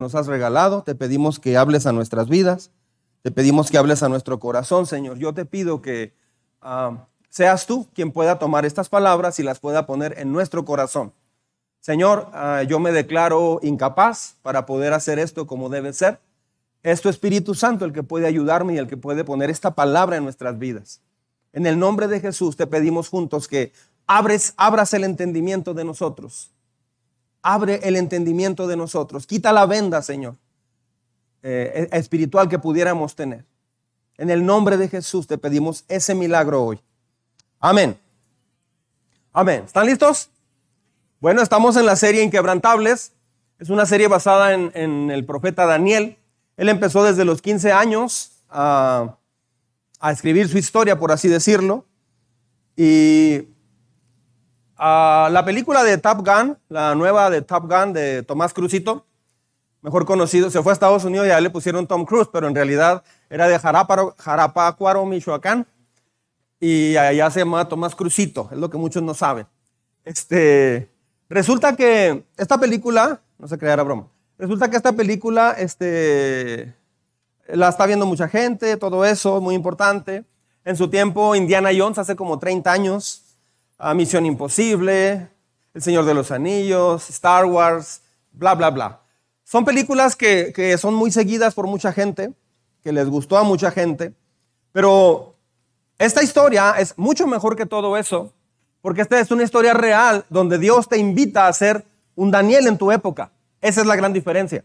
nos has regalado. Te pedimos que hables a nuestras vidas. Te pedimos que hables a nuestro corazón, Señor. Yo te pido que ah, seas tú quien pueda tomar estas palabras y las pueda poner en nuestro corazón. Señor, ah, yo me declaro incapaz para poder hacer esto como debe ser. Es tu Espíritu Santo el que puede ayudarme y el que puede poner esta palabra en nuestras vidas. En el nombre de Jesús te pedimos juntos que abres, abras el entendimiento de nosotros Abre el entendimiento de nosotros. Quita la venda, Señor, eh, espiritual que pudiéramos tener. En el nombre de Jesús te pedimos ese milagro hoy. Amén. Amén. ¿Están listos? Bueno, estamos en la serie Inquebrantables. Es una serie basada en, en el profeta Daniel. Él empezó desde los 15 años a, a escribir su historia, por así decirlo. Y la película de Top Gun, la nueva de Top Gun de Tomás Cruzito, mejor conocido, se fue a Estados Unidos y ya le pusieron Tom Cruise, pero en realidad era de Jarapacuaro, Michoacán, y allá se llama Tomás Cruzito, es lo que muchos no saben. Este, resulta que esta película, no se crea, broma, resulta que esta película este, la está viendo mucha gente, todo eso, muy importante. En su tiempo, Indiana Jones, hace como 30 años, Misión Imposible, El Señor de los Anillos, Star Wars, bla, bla, bla. Son películas que, que son muy seguidas por mucha gente, que les gustó a mucha gente, pero esta historia es mucho mejor que todo eso, porque esta es una historia real donde Dios te invita a ser un Daniel en tu época. Esa es la gran diferencia.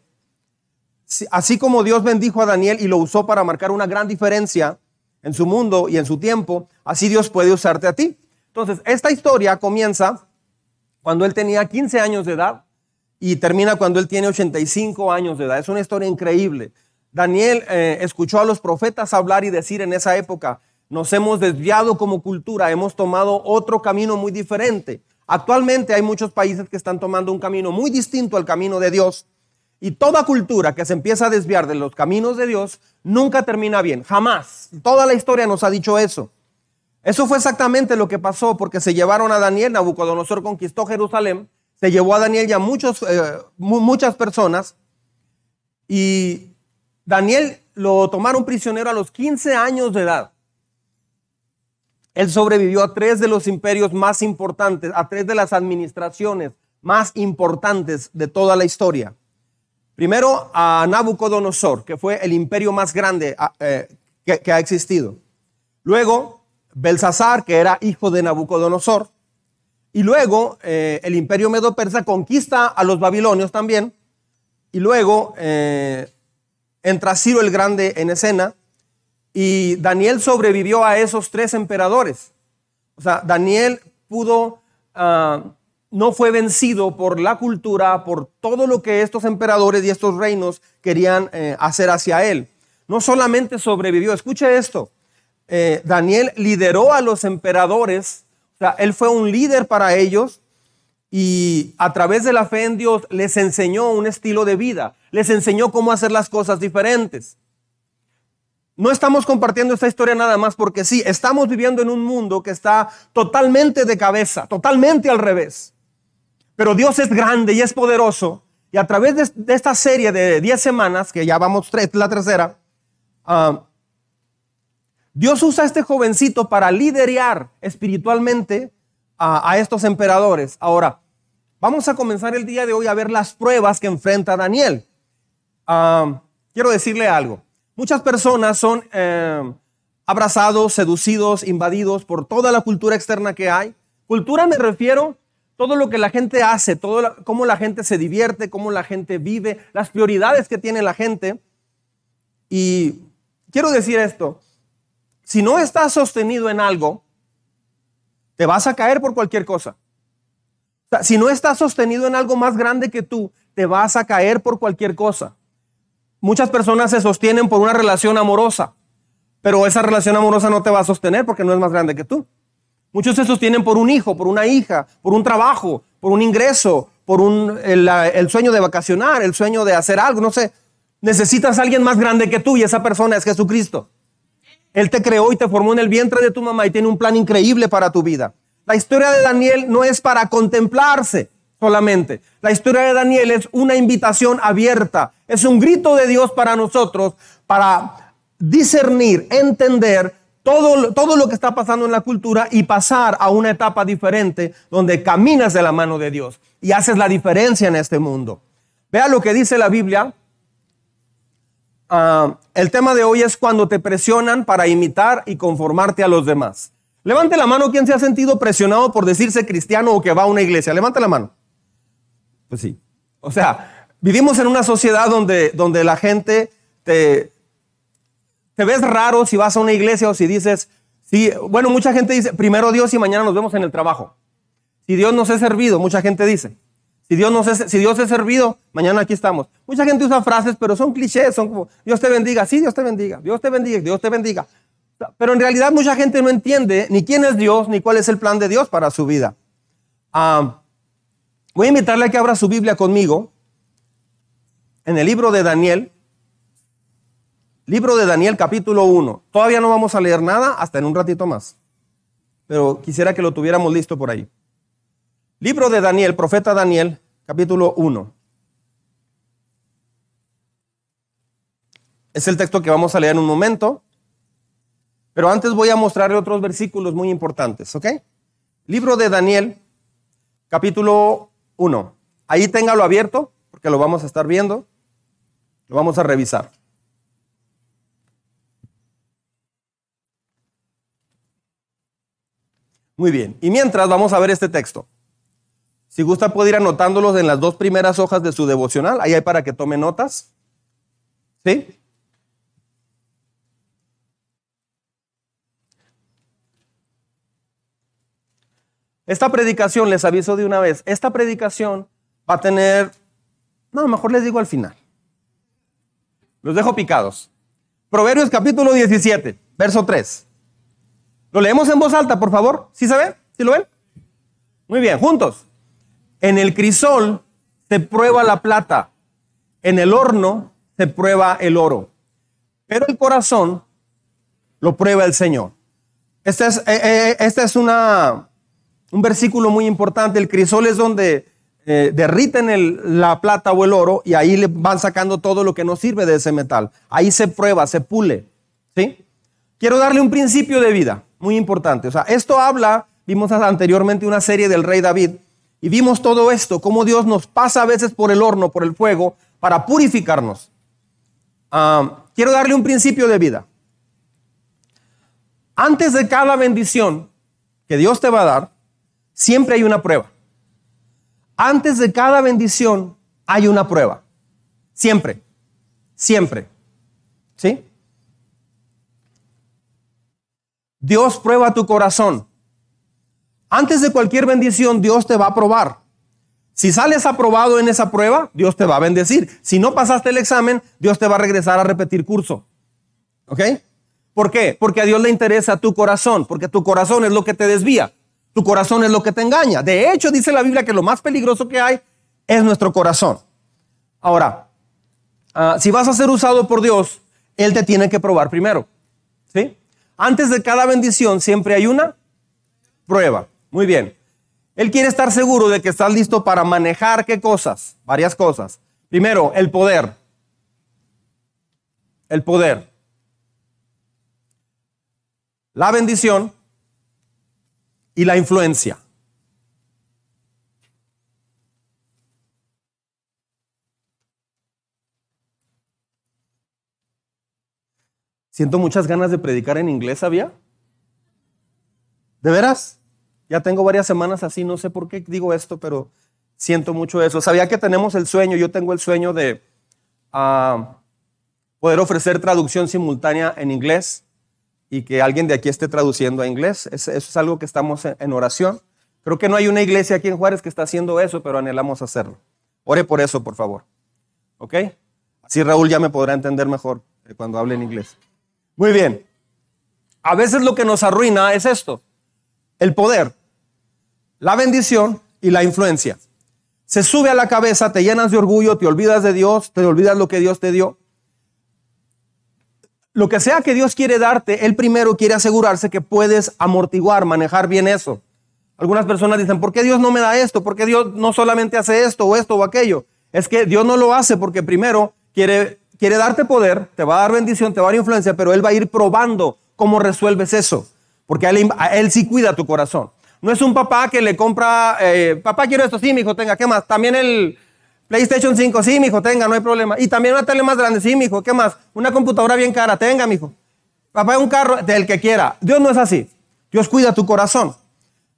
Así como Dios bendijo a Daniel y lo usó para marcar una gran diferencia en su mundo y en su tiempo, así Dios puede usarte a ti. Entonces, esta historia comienza cuando él tenía 15 años de edad y termina cuando él tiene 85 años de edad. Es una historia increíble. Daniel eh, escuchó a los profetas hablar y decir en esa época, nos hemos desviado como cultura, hemos tomado otro camino muy diferente. Actualmente hay muchos países que están tomando un camino muy distinto al camino de Dios. Y toda cultura que se empieza a desviar de los caminos de Dios nunca termina bien, jamás. Toda la historia nos ha dicho eso. Eso fue exactamente lo que pasó porque se llevaron a Daniel, Nabucodonosor conquistó Jerusalén, se llevó a Daniel ya muchos, eh, muchas personas y Daniel lo tomaron prisionero a los 15 años de edad. Él sobrevivió a tres de los imperios más importantes, a tres de las administraciones más importantes de toda la historia. Primero a Nabucodonosor, que fue el imperio más grande eh, que, que ha existido. Luego Belsasar, que era hijo de Nabucodonosor. Y luego eh, el imperio medo-persa conquista a los babilonios también. Y luego eh, entra Ciro el Grande en escena. Y Daniel sobrevivió a esos tres emperadores. O sea, Daniel pudo, ah, no fue vencido por la cultura, por todo lo que estos emperadores y estos reinos querían eh, hacer hacia él. No solamente sobrevivió, escuche esto, eh, Daniel lideró a los emperadores, o sea, él fue un líder para ellos y a través de la fe en Dios les enseñó un estilo de vida, les enseñó cómo hacer las cosas diferentes. No estamos compartiendo esta historia nada más porque sí, estamos viviendo en un mundo que está totalmente de cabeza, totalmente al revés. Pero Dios es grande y es poderoso. Y a través de, esta serie de 10 semanas, que ya vamos tres, la tercera, uh, Dios usa a este jovencito para liderar espiritualmente a, estos emperadores. Ahora, vamos a comenzar el día de hoy a ver las pruebas que enfrenta Daniel. Quiero decirle algo. Muchas personas son eh, abrazados, seducidos, invadidos por toda la cultura externa que hay. Cultura me refiero todo lo que la gente hace, todo cómo la gente se divierte, cómo la gente vive, las prioridades que tiene la gente. Y quiero decir esto, si no estás sostenido en algo, te vas a caer por cualquier cosa. si no estás sostenido en algo más grande que tú, te vas a caer por cualquier cosa. Muchas personas se sostienen por una relación amorosa, pero esa relación amorosa no te va a sostener porque no es más grande que tú. Muchos se sostienen por un hijo, por una hija, por un trabajo, por un ingreso, por un, el, el sueño de vacacionar, el sueño de hacer algo, no sé. Necesitas a alguien más grande que tú y esa persona es Jesucristo. Él te creó y te formó en el vientre de tu mamá y tiene un plan increíble para tu vida. La historia de Daniel no es para contemplarse solamente. La historia de Daniel es una invitación abierta. Es un grito de Dios para nosotros, para discernir, entender todo, todo lo que está pasando en la cultura y pasar a una etapa diferente donde caminas de la mano de Dios y haces la diferencia en este mundo. Vea lo que dice la Biblia. Ah, el tema de hoy es cuando te presionan para imitar y conformarte a los demás. Levante la mano quien se ha sentido presionado por decirse cristiano o que va a una iglesia. Levante la mano. Pues sí. O sea, vivimos en una sociedad donde, donde la gente te, te ves raro si vas a una iglesia o si dices, sí, bueno, mucha gente dice, primero Dios y mañana nos vemos en el trabajo. Si Dios nos ha servido, mucha gente dice. Si Dios, nos es, si Dios servido, mañana aquí estamos. Mucha gente usa frases, pero son clichés, son como, Dios te bendiga, sí, Dios te bendiga, Dios te bendiga, Dios te bendiga. Pero en realidad mucha gente no entiende ni quién es Dios, ni cuál es el plan de Dios para su vida. Ah, voy a invitarle a que abra su Biblia conmigo en el libro de Daniel, Libro de Daniel capítulo 1. Todavía no vamos a leer nada hasta en un ratito más. Pero quisiera que lo tuviéramos listo por ahí. Libro de Daniel, profeta Daniel, capítulo 1. Es el texto que vamos a leer en un momento. Pero antes voy a mostrarle otros versículos muy importantes, ¿ok? Libro de Daniel, capítulo 1. Ahí téngalo abierto, porque lo vamos a estar viendo. Lo vamos a revisar. Muy bien. Y mientras vamos a ver este texto. Si gusta puede ir anotándolos en las dos primeras hojas de su devocional. Ahí hay para que tome notas. ¿Sí? Esta predicación, les aviso de una vez, esta predicación va a tener, no, mejor les digo al final. Los dejo picados. Proverbios capítulo 17, verso 3. Lo leemos en voz alta, por favor. ¿Sí se ve? ¿Sí lo ven? Muy bien, juntos. En el crisol se prueba la plata, en el horno se prueba el oro, pero el corazón lo prueba el Señor. Este es, eh, eh, este es una, un versículo muy importante. El crisol es donde eh, derriten la plata o el oro y ahí le van sacando todo lo que no sirve de ese metal. Ahí se prueba, se pule. ¿sí? Quiero darle un principio de vida muy importante. O sea, esto habla, vimos anteriormente una serie del rey David y vimos todo esto, cómo Dios nos pasa a veces por el horno, por el fuego, para purificarnos. Quiero darle un principio de vida. Antes de cada bendición que Dios te va a dar, siempre hay una prueba. Antes de cada bendición hay una prueba. Siempre. Siempre. ¿Sí? Dios prueba tu corazón. Antes de cualquier bendición, Dios te va a probar. Si sales aprobado en esa prueba, Dios te va a bendecir. Si no pasaste el examen, Dios te va a regresar a repetir curso. ¿Ok? ¿Por qué? Porque a Dios le interesa tu corazón, porque tu corazón es lo que te desvía, tu corazón es lo que te engaña. De hecho, dice la Biblia que lo más peligroso que hay es nuestro corazón. Ahora, ah, si vas a ser usado por Dios, Él te tiene que probar primero. ¿Sí? Antes de cada bendición siempre hay una prueba. Muy bien. Él quiere estar seguro de que estás listo para manejar qué cosas, varias cosas. Primero, el poder. El poder. La bendición y la influencia. Siento muchas ganas de predicar en inglés, ¿sabía? ¿De veras? Ya tengo varias semanas así, no sé por qué digo esto, pero siento mucho eso. Sabía que tenemos el sueño, yo tengo el sueño de ah, poder ofrecer traducción simultánea en inglés y que alguien de aquí esté traduciendo a inglés. Eso es algo que estamos en oración. Creo que no hay una iglesia aquí en Juárez que está haciendo eso, pero anhelamos hacerlo. Ore por eso, por favor. ¿Ok? Así Raúl ya me podrá entender mejor eh, cuando hable en inglés. Muy bien. A veces lo que nos arruina es esto, el poder, la bendición y la influencia. Se sube a la cabeza, te llenas de orgullo, te olvidas de Dios, te olvidas lo que Dios te dio. Lo que sea que Dios quiere darte, Él primero quiere asegurarse que puedes amortiguar, manejar bien eso. Algunas personas dicen, ¿por qué Dios no me da esto? ¿Por qué Dios no solamente hace esto o esto o aquello? Es que Dios no lo hace porque primero quiere, quiere darte poder, te va a dar bendición, te va a dar influencia, pero Él va a ir probando cómo resuelves eso, porque él sí cuida tu corazón. No es un papá que le compra, eh, papá quiero esto, sí, mi hijo, tenga, ¿qué más? También el PlayStation 5, sí, mi hijo, tenga, no hay problema. Y también una tele más grande, sí, mi hijo, ¿qué más? Una computadora bien cara, tenga, mi hijo. Papá, un carro del que quiera. Dios no es así. Dios cuida tu corazón.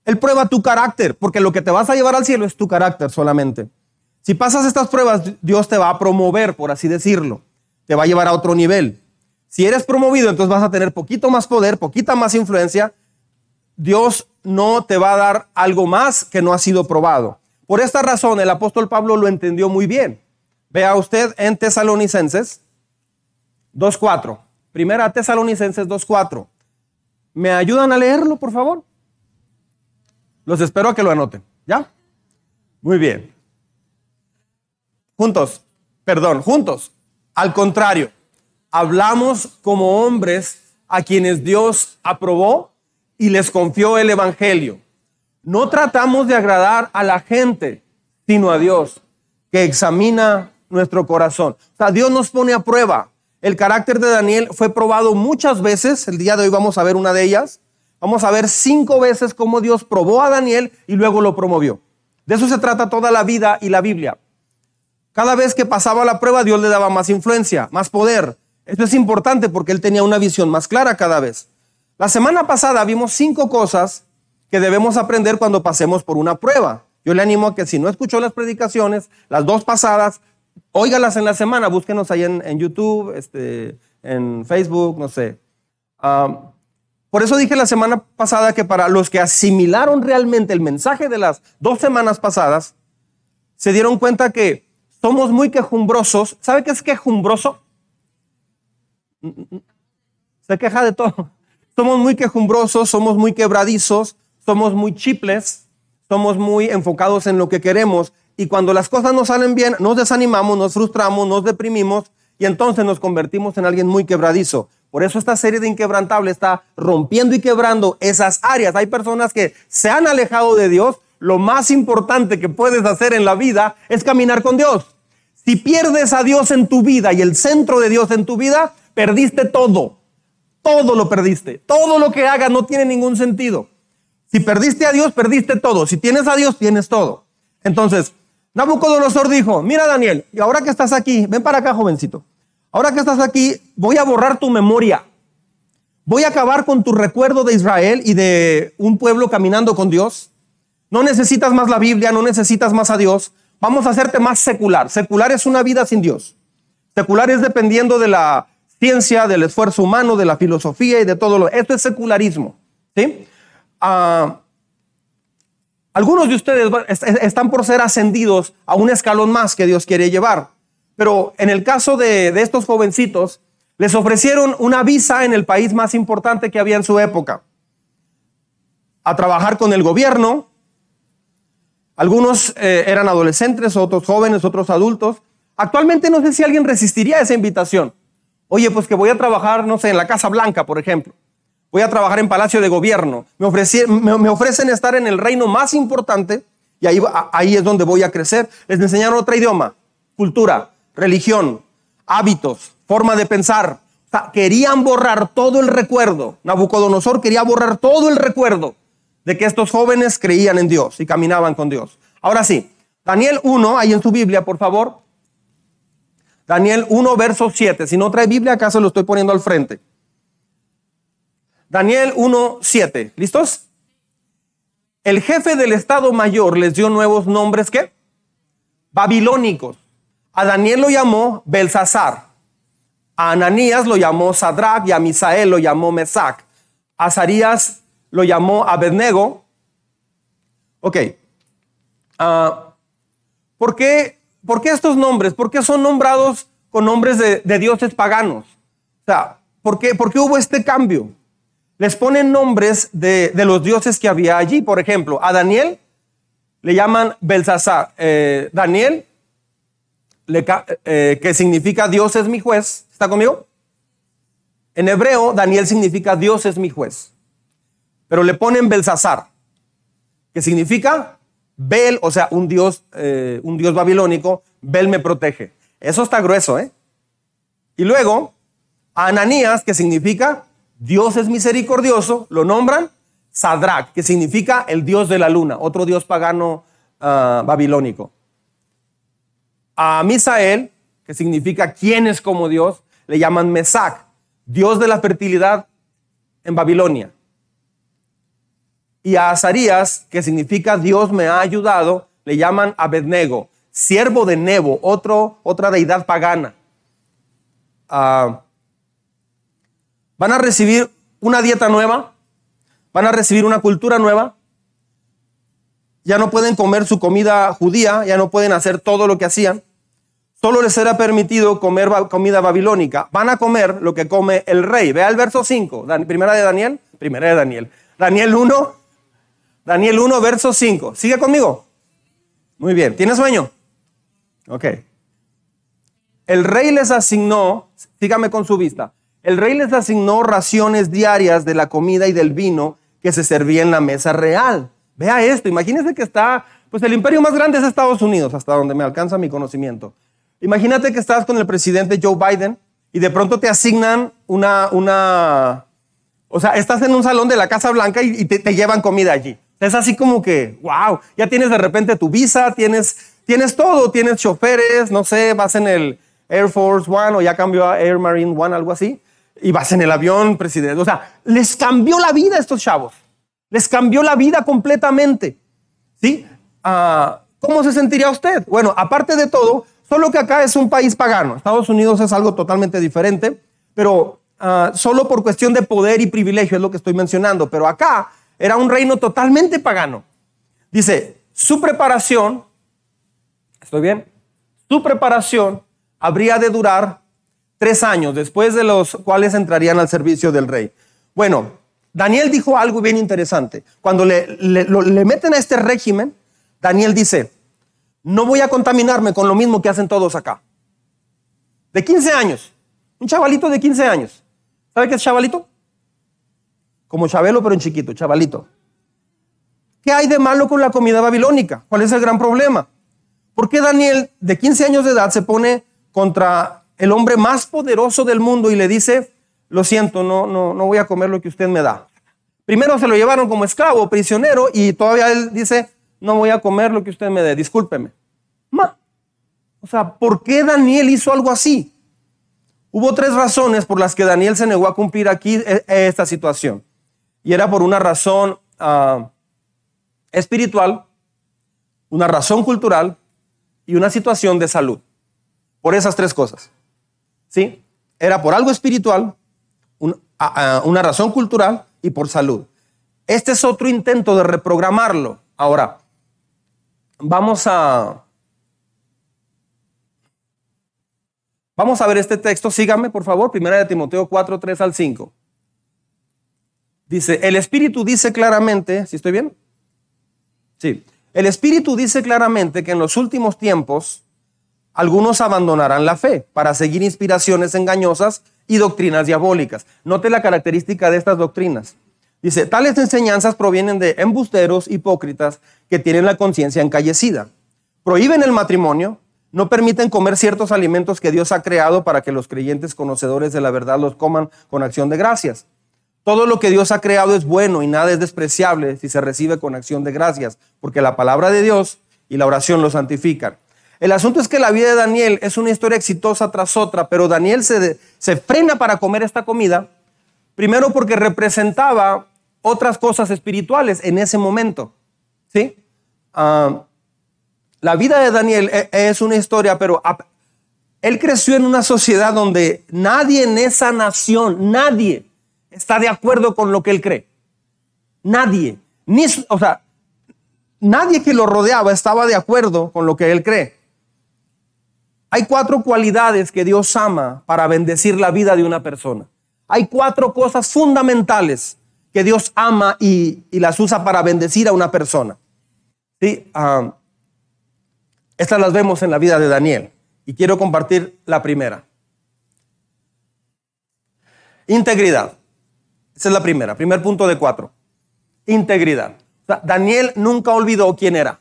Él prueba tu carácter, porque lo que te vas a llevar al cielo es tu carácter solamente. Si pasas estas pruebas, Dios te va a promover, por así decirlo. Te va a llevar a otro nivel. Si eres promovido, entonces vas a tener poquito más poder, poquita más influencia. Dios no te va a dar algo más que no ha sido probado. Por esta razón, el apóstol Pablo lo entendió muy bien. Vea usted en Tesalonicenses 2.4. Primera Tesalonicenses 2.4. ¿Me ayudan a leerlo, por favor? Los espero a que lo anoten. ¿Ya? Muy bien juntos, perdón, juntos. Al contrario, hablamos como hombres a quienes Dios aprobó y les confió el Evangelio. No tratamos de agradar a la gente, sino a Dios, que examina nuestro corazón. O sea, Dios nos pone a prueba. El carácter de Daniel fue probado muchas veces. El día de hoy vamos a ver una de ellas. Vamos a ver cinco veces cómo Dios probó a Daniel y luego lo promovió. De eso se trata toda la vida y la Biblia. Cada vez que pasaba la prueba, Dios le daba más influencia, más poder. Esto es importante porque él tenía una visión más clara cada vez. La semana pasada vimos cinco cosas que debemos aprender cuando pasemos por una prueba. Yo le animo a que si no escuchó las predicaciones, las dos pasadas, óigalas en la semana, búsquenos ahí en, YouTube, este, en Facebook, no sé. por eso dije la semana pasada que para los que asimilaron realmente el mensaje de las dos semanas pasadas, se dieron cuenta que somos muy quejumbrosos. ¿Sabe qué es quejumbroso? Se queja de todo. Somos muy quejumbrosos, somos muy quebradizos, somos muy chiples, somos muy enfocados en lo que queremos. Y cuando las cosas no salen bien, nos desanimamos, nos frustramos, nos deprimimos y entonces nos convertimos en alguien muy quebradizo. Por eso esta serie de Inquebrantable está rompiendo y quebrando esas áreas. Hay personas que se han alejado de Dios lo más importante que puedes hacer en la vida es caminar con Dios. Si pierdes a Dios en tu vida y el centro de Dios en tu vida, perdiste todo. Todo lo perdiste. Todo lo que hagas no tiene ningún sentido. Si perdiste a Dios, perdiste todo. Si tienes a Dios, tienes todo. Entonces, Nabucodonosor dijo, mira Daniel, y ahora que estás aquí, ven para acá jovencito, ahora que estás aquí, voy a borrar tu memoria. Voy a acabar con tu recuerdo de Israel y de un pueblo caminando con Dios. No necesitas más la Biblia, no necesitas más a Dios. Vamos a hacerte más secular. Secular es una vida sin Dios. Secular es dependiendo de la ciencia, del esfuerzo humano, de la filosofía y de todo lo. Esto es secularismo. ¿sí? Ah, algunos de ustedes están por ser ascendidos a un escalón más que Dios quiere llevar. Pero en el caso de, de estos jovencitos, les ofrecieron una visa en el país más importante que había en su época. A trabajar con el gobierno, algunos eh, eran adolescentes, otros jóvenes, otros adultos. Actualmente no sé si alguien resistiría esa invitación. Oye, pues que voy a trabajar, no sé, en la Casa Blanca, por ejemplo. Voy a trabajar en Palacio de Gobierno. Me, ofrecen estar en el reino más importante y ahí, ahí es donde voy a crecer. Les enseñaron otro idioma, cultura, religión, hábitos, forma de pensar. querían borrar todo el recuerdo. Nabucodonosor quería borrar todo el recuerdo de que estos jóvenes creían en Dios y caminaban con Dios. Ahora sí, Daniel 1, ahí en su Biblia, por favor. Daniel 1, verso 7. Si no trae Biblia, acá se lo estoy poniendo al frente. Daniel 1, 7. ¿Listos? El jefe del Estado Mayor les dio nuevos nombres, ¿qué? Babilónicos. A Daniel lo llamó Belsasar. A Ananías lo llamó Sadrach y a Misael lo llamó Mesac. A Azarías lo llamó Abednego. Ok. Ah, ¿por, qué, ¿por, qué, estos nombres? ¿Por qué son nombrados con nombres de, dioses paganos? O sea, ¿por qué, ¿por qué, hubo este cambio? Les ponen nombres de, los dioses que había allí. Por ejemplo, a Daniel le llaman Belsasar. Eh, Daniel, eh, que significa Dios es mi juez. ¿Está conmigo? En hebreo, Daniel significa Dios es mi juez pero le ponen Belsasar, que significa Bel, o sea, un dios, eh, un dios babilónico, Bel me protege. Eso está grueso, ¿eh? Y luego, Ananías, que significa Dios es misericordioso, lo nombran Sadrach, que significa el dios de la luna, otro dios pagano ah, babilónico. A Misael, que significa quién es como Dios, le llaman Mesac, dios de la fertilidad en Babilonia. Y a Azarías, que significa Dios me ha ayudado, le llaman Abednego, siervo de Nebo, otro, otra deidad pagana. Ah, van a recibir una dieta nueva, van a recibir una cultura nueva, ya no pueden comer su comida judía, ya no pueden hacer todo lo que hacían, solo les será permitido comer comida babilónica, van a comer lo que come el rey. Vea el verso 5, primera de Daniel, primera de Daniel, Daniel 1, Daniel 1, verso 5. ¿Sigue conmigo? Muy bien, ¿tiene sueño? Ok. El rey les asignó, sígame con su vista, el rey les asignó raciones diarias de la comida y del vino que se servía en la mesa real. Vea esto, imagínense que está, pues el imperio más grande es Estados Unidos, hasta donde me alcanza mi conocimiento. Imagínate que estás con el presidente Joe Biden y de pronto te asignan una, una, o sea, estás en un salón de la Casa Blanca y, te llevan comida allí. Es así como que, wow, ya tienes de repente tu visa, tienes, tienes todo, tienes choferes, no sé, vas en el Air Force One o ya cambió a Air Marine One, algo así, y vas en el avión, presidente. O sea, les cambió la vida a estos chavos, les cambió la vida completamente. ¿Sí? Ah, ¿Cómo se sentiría usted? Bueno, aparte de todo, solo que acá es un país pagano. Estados Unidos es algo totalmente diferente, pero ah, solo por cuestión de poder y privilegio es lo que estoy mencionando. Pero acá era un reino totalmente pagano. Dice, su preparación, ¿estoy bien? Su preparación habría de durar tres años, después de los cuales entrarían al servicio del rey. Bueno, Daniel dijo algo bien interesante. Cuando le, meten a este régimen, Daniel dice, no voy a contaminarme con lo mismo que hacen todos acá. De 15 años, un chavalito de 15 años. ¿Sabe qué es chavalito? Como Chabelo, pero en chiquito, chavalito. ¿Qué hay de malo con la comida babilónica? ¿Cuál es el gran problema? ¿Por qué Daniel, de 15 años de edad, se pone contra el hombre más poderoso del mundo y le dice, lo siento, no, no, no voy a comer lo que usted me da? Primero se lo llevaron como esclavo, prisionero, y todavía él dice, no voy a comer lo que usted me dé, discúlpeme. O sea, ¿por qué Daniel hizo algo así? Hubo tres razones por las que Daniel se negó a cumplir aquí e, e, esta situación y era por una razón ah, espiritual, una razón cultural y una situación de salud. Por esas tres cosas. ¿Sí? Era por algo espiritual, una razón cultural y por salud. Este es otro intento de reprogramarlo. Ahora, vamos a... Vamos a ver este texto. Síganme, por favor. Primera de Timoteo 4, 3 al 5. Dice, el Espíritu dice claramente, ¿si estoy bien? Sí, el Espíritu dice claramente que en los últimos tiempos algunos abandonarán la fe para seguir inspiraciones engañosas y doctrinas diabólicas. Note la característica de estas doctrinas. Dice, tales enseñanzas provienen de embusteros hipócritas que tienen la conciencia encallecida. Prohíben el matrimonio, no permiten comer ciertos alimentos que Dios ha creado para que los creyentes conocedores de la verdad los coman con acción de gracias todo lo que Dios ha creado es bueno y nada es despreciable si se recibe con acción de gracias, porque la palabra de Dios y la oración lo santifican. El asunto es que la vida de Daniel es una historia exitosa tras otra, pero Daniel se, se frena para comer esta comida, primero porque representaba otras cosas espirituales en ese momento. ¿sí? Ah, la vida de Daniel e, es una historia, pero él creció en una sociedad donde nadie en esa nación, nadie, está de acuerdo con lo que él cree. Nadie, ni, o sea, nadie que lo rodeaba estaba de acuerdo con lo que él cree. Hay cuatro cualidades que Dios ama para bendecir la vida de una persona. Hay cuatro cosas fundamentales que Dios ama y, las usa para bendecir a una persona. ¿Sí? Ah, estas las vemos en la vida de Daniel y quiero compartir la primera. Integridad. Esa es la primera, primer punto de cuatro. Integridad. Daniel nunca olvidó quién era.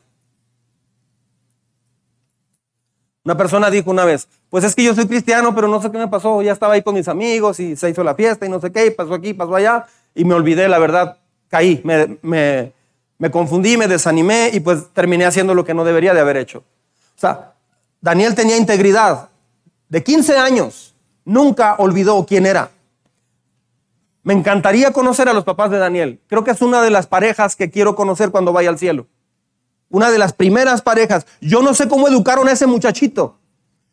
Una persona dijo una vez, pues es que yo soy cristiano, pero no sé qué me pasó, ya estaba ahí con mis amigos y se hizo la fiesta y no sé qué, pasó aquí, pasó allá, y me olvidé, la verdad, caí, me, me, me confundí, me desanimé y pues terminé haciendo lo que no debería de haber hecho. O sea, Daniel tenía integridad. De 15 años, nunca olvidó quién era. Me encantaría conocer a los papás de Daniel. Creo que es una de las parejas que quiero conocer cuando vaya al cielo una de las primeras parejas. Yo no sé cómo educaron a ese muchachito.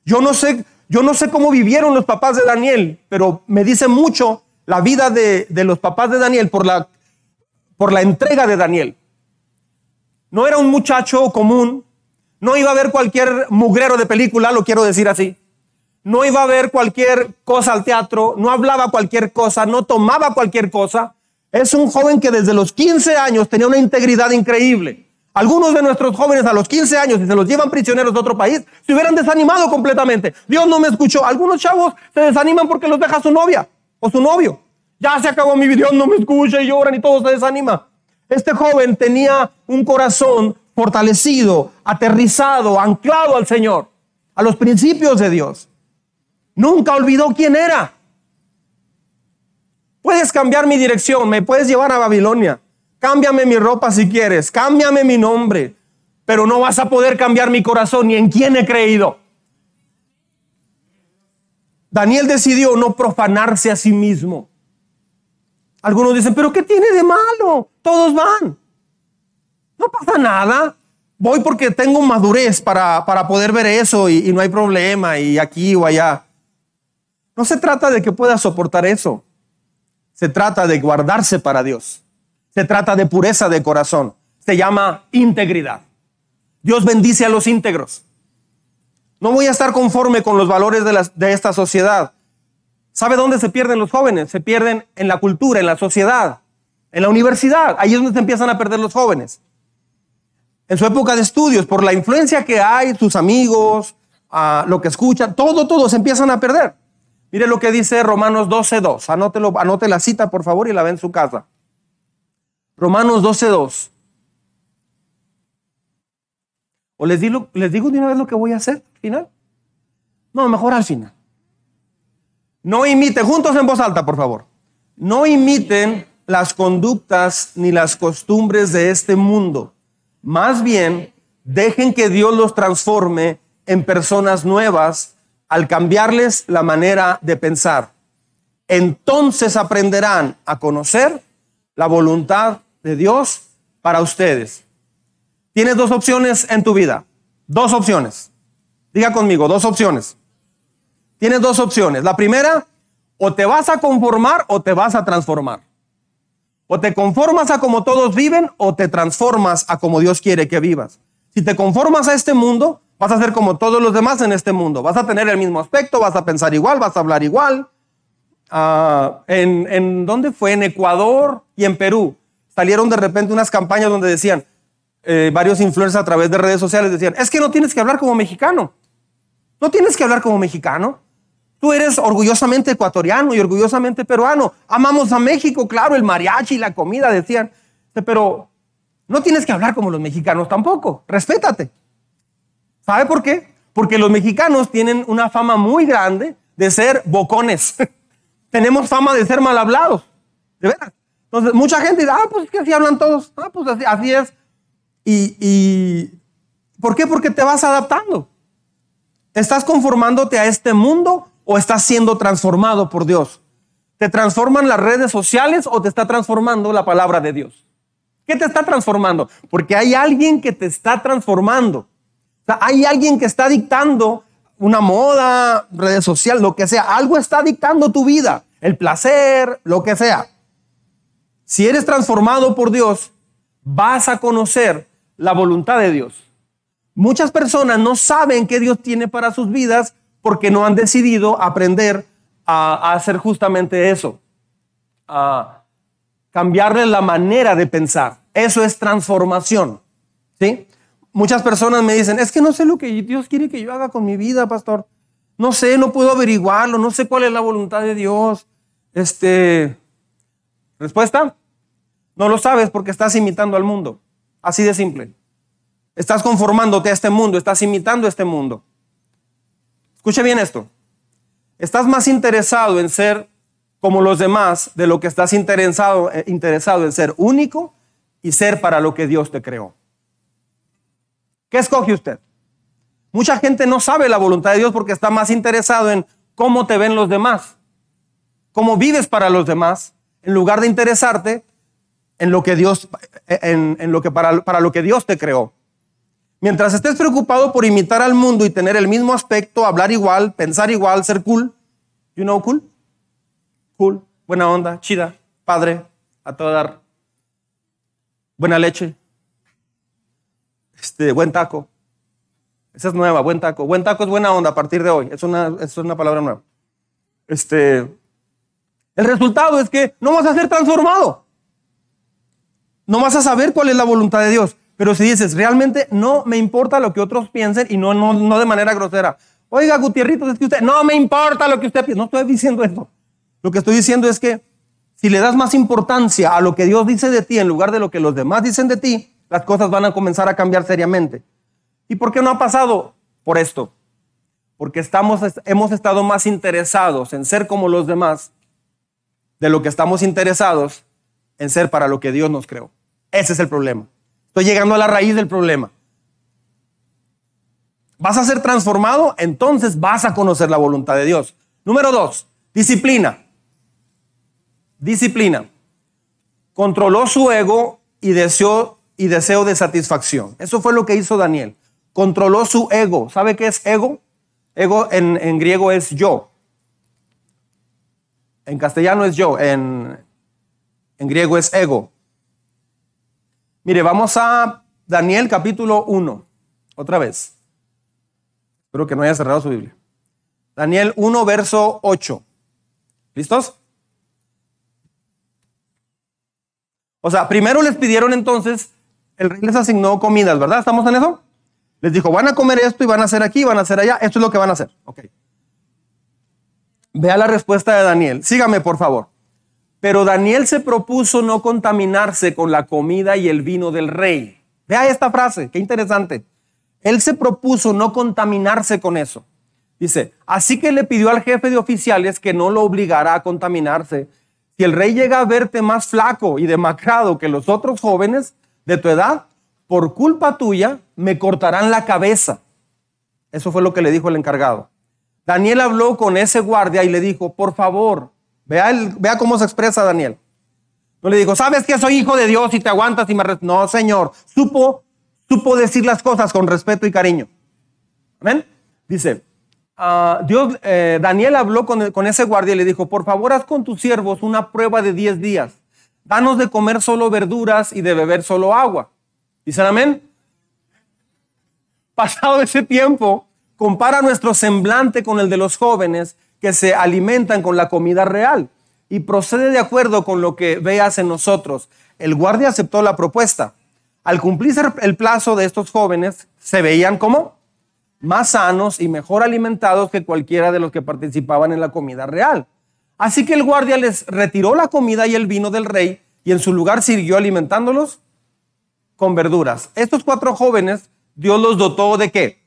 Yo no sé, yo no sé cómo vivieron los papás de Daniel, pero me dice mucho la vida de, los papás de Daniel por la, por la entrega de Daniel. No era un muchacho común, no iba a ver cualquier mugrero de película, lo quiero decir así. No iba a ver cualquier cosa al teatro, no hablaba cualquier cosa, no tomaba cualquier cosa. Es un joven que desde los 15 años tenía una integridad increíble. Algunos de nuestros jóvenes a los 15 años, si se los llevan prisioneros de otro país, se hubieran desanimado completamente. Dios no me escuchó. Algunos chavos se desaniman porque los deja su novia o su novio. Ya se acabó mi vida, Dios no me escucha y lloran y todo se desanima. Este joven tenía un corazón fortalecido, aterrizado, anclado al Señor, a los principios de Dios. Nunca olvidó quién era. Puedes cambiar mi dirección, me puedes llevar a Babilonia. Cámbiame mi ropa si quieres, cámbiame mi nombre, pero no vas a poder cambiar mi corazón ni en quién he creído. Daniel decidió no profanarse a sí mismo. Algunos dicen, pero ¿qué tiene de malo? Todos van. No pasa nada. Voy porque tengo madurez para, para poder ver eso y, y no hay problema y aquí o allá. No se trata de que pueda soportar eso. Se trata de guardarse para Dios. Se trata de pureza de corazón. Se llama integridad. Dios bendice a los íntegros. No voy a estar conforme con los valores de, esta sociedad. ¿Sabe dónde se pierden los jóvenes? Se pierden en la cultura, en la sociedad, en la universidad. Ahí es donde se empiezan a perder los jóvenes. En su época de estudios, por la influencia que hay, sus amigos, a lo que escuchan, todo, todo se empiezan a perder. Mire lo que dice Romanos 12.2. Anótelo, anote la cita, por favor, y la ve en su casa. Romanos 12.2. ¿O les digo, les digo de una vez lo que voy a hacer al final? No, mejor al final. No imiten, juntos en voz alta, por favor. No imiten las conductas ni las costumbres de este mundo. Más bien, dejen que Dios los transforme en personas nuevas al cambiarles la manera de pensar. Entonces aprenderán a conocer la voluntad de Dios para ustedes. Tienes dos opciones en tu vida. Dos opciones. Diga conmigo, dos opciones. Tienes dos opciones. La primera, o te vas a conformar o te vas a transformar. O te conformas a como todos viven o te transformas a como Dios quiere que vivas. Si te conformas a este mundo, vas a ser como todos los demás en este mundo. Vas a tener el mismo aspecto, vas a pensar igual, vas a hablar igual. Ah, en, ¿En dónde fue? En Ecuador y en Perú salieron de repente unas campañas donde decían, eh, varios influencers a través de redes sociales decían, es que no tienes que hablar como mexicano. No tienes que hablar como mexicano. Tú eres orgullosamente ecuatoriano y orgullosamente peruano. Amamos a México, claro, el mariachi, la comida, decían. Pero no tienes que hablar como los mexicanos tampoco. Respétate. ¿Sabe por qué? Porque los mexicanos tienen una fama muy grande de ser bocones. Tenemos fama de ser mal hablados. De veras. Entonces, mucha gente dice, ah, pues es que así hablan todos. Ah, pues así, es. Y, y, ¿por qué? Porque te vas adaptando. ¿Estás conformándote a este mundo o estás siendo transformado por Dios? ¿Te transforman las redes sociales o te está transformando la palabra de Dios? ¿Qué te está transformando? Porque hay alguien que te está transformando. Hay alguien que está dictando una moda, redes sociales, lo que sea. Algo está dictando tu vida, el placer, lo que sea. Si eres transformado por Dios, vas a conocer la voluntad de Dios. Muchas personas no saben qué Dios tiene para sus vidas porque no han decidido aprender a, hacer justamente eso, a cambiarle la manera de pensar. Eso es transformación. ¿sí? Muchas personas me dicen, es que no sé lo que Dios quiere que yo haga con mi vida, pastor. No sé, no puedo averiguarlo, no sé cuál es la voluntad de Dios. Este, ¿Respuesta? No lo sabes porque estás imitando al mundo. Así de simple. Estás conformándote a este mundo, estás imitando a este mundo. Escuche bien esto. Estás más interesado en ser como los demás de lo que estás interesado, eh, interesado en ser único y ser para lo que Dios te creó. ¿Qué escoge usted? Mucha gente no sabe la voluntad de Dios porque está más interesado en cómo te ven los demás, cómo vives para los demás, en lugar de interesarte en lo que Dios, en, lo que para, para lo que Dios te creó. Mientras estés preocupado por imitar al mundo y tener el mismo aspecto, hablar igual, pensar igual, ser cool, you know cool, cool, buena onda, chida, padre, a todo dar, buena leche, este, buen taco. Esa es nueva, buen taco. Buen taco es buena onda a partir de hoy. Es una, es una palabra nueva. Este, el resultado es que no vas a ser transformado. No vas a saber cuál es la voluntad de Dios. Pero si dices, realmente no me importa lo que otros piensen y no, no, no de manera grosera. Oiga, Gutierrito, es que usted, no me importa lo que usted piense. No estoy diciendo eso. Lo que estoy diciendo es que si le das más importancia a lo que Dios dice de ti en lugar de lo que los demás dicen de ti, las cosas van a comenzar a cambiar seriamente. ¿Y por qué no ha pasado? Por esto. Porque estamos, hemos estado más interesados en ser como los demás de lo que estamos interesados en ser para lo que Dios nos creó. Ese es el problema. Estoy llegando a la raíz del problema. ¿Vas a ser transformado? Entonces vas a conocer la voluntad de Dios. Número dos, disciplina. Disciplina. Controló su ego y deseó y deseo de satisfacción. Eso fue lo que hizo Daniel. Controló su ego. ¿Sabe qué es ego? Ego en, griego es yo. En castellano es yo. En, en griego es ego. Mire, vamos a Daniel capítulo 1. Otra vez. Espero que no haya cerrado su Biblia. Daniel 1, verso 8. ¿Listos? O sea, primero les pidieron entonces el rey les asignó comidas, ¿verdad? ¿Estamos en eso? Les dijo, van a comer esto y van a hacer aquí, van a hacer allá, esto es lo que van a hacer. Ok. Vea la respuesta de Daniel. Sígame, por favor. Pero Daniel se propuso no contaminarse con la comida y el vino del rey. Vea esta frase, qué interesante. Él se propuso no contaminarse con eso. Dice, así que le pidió al jefe de oficiales que no lo obligara a contaminarse. Si el rey llega a verte más flaco y demacrado que los otros jóvenes, de tu edad, por culpa tuya, me cortarán la cabeza. Eso fue lo que le dijo el encargado. Daniel habló con ese guardia y le dijo, por favor, vea, vea cómo se expresa Daniel. No le dijo, sabes que soy hijo de Dios y te aguantas y me... No, señor, supo, supo decir las cosas con respeto y cariño. Amén. Dice, ah, Dios, eh, Daniel habló con, con ese guardia y le dijo, por favor, haz con tus siervos una prueba de 10 días danos de comer solo verduras y de beber solo agua. ¿Dicen amén? Pasado ese tiempo, compara nuestro semblante con el de los jóvenes que se alimentan con la comida real y procede de acuerdo con lo que veas en nosotros. El guardia aceptó la propuesta. Al cumplirse el plazo de estos jóvenes, se veían como más sanos y mejor alimentados que cualquiera de los que participaban en la comida real. Así que el guardia les retiró la comida y el vino del rey y en su lugar siguió alimentándolos con verduras. Estos cuatro jóvenes, Dios los dotó de qué?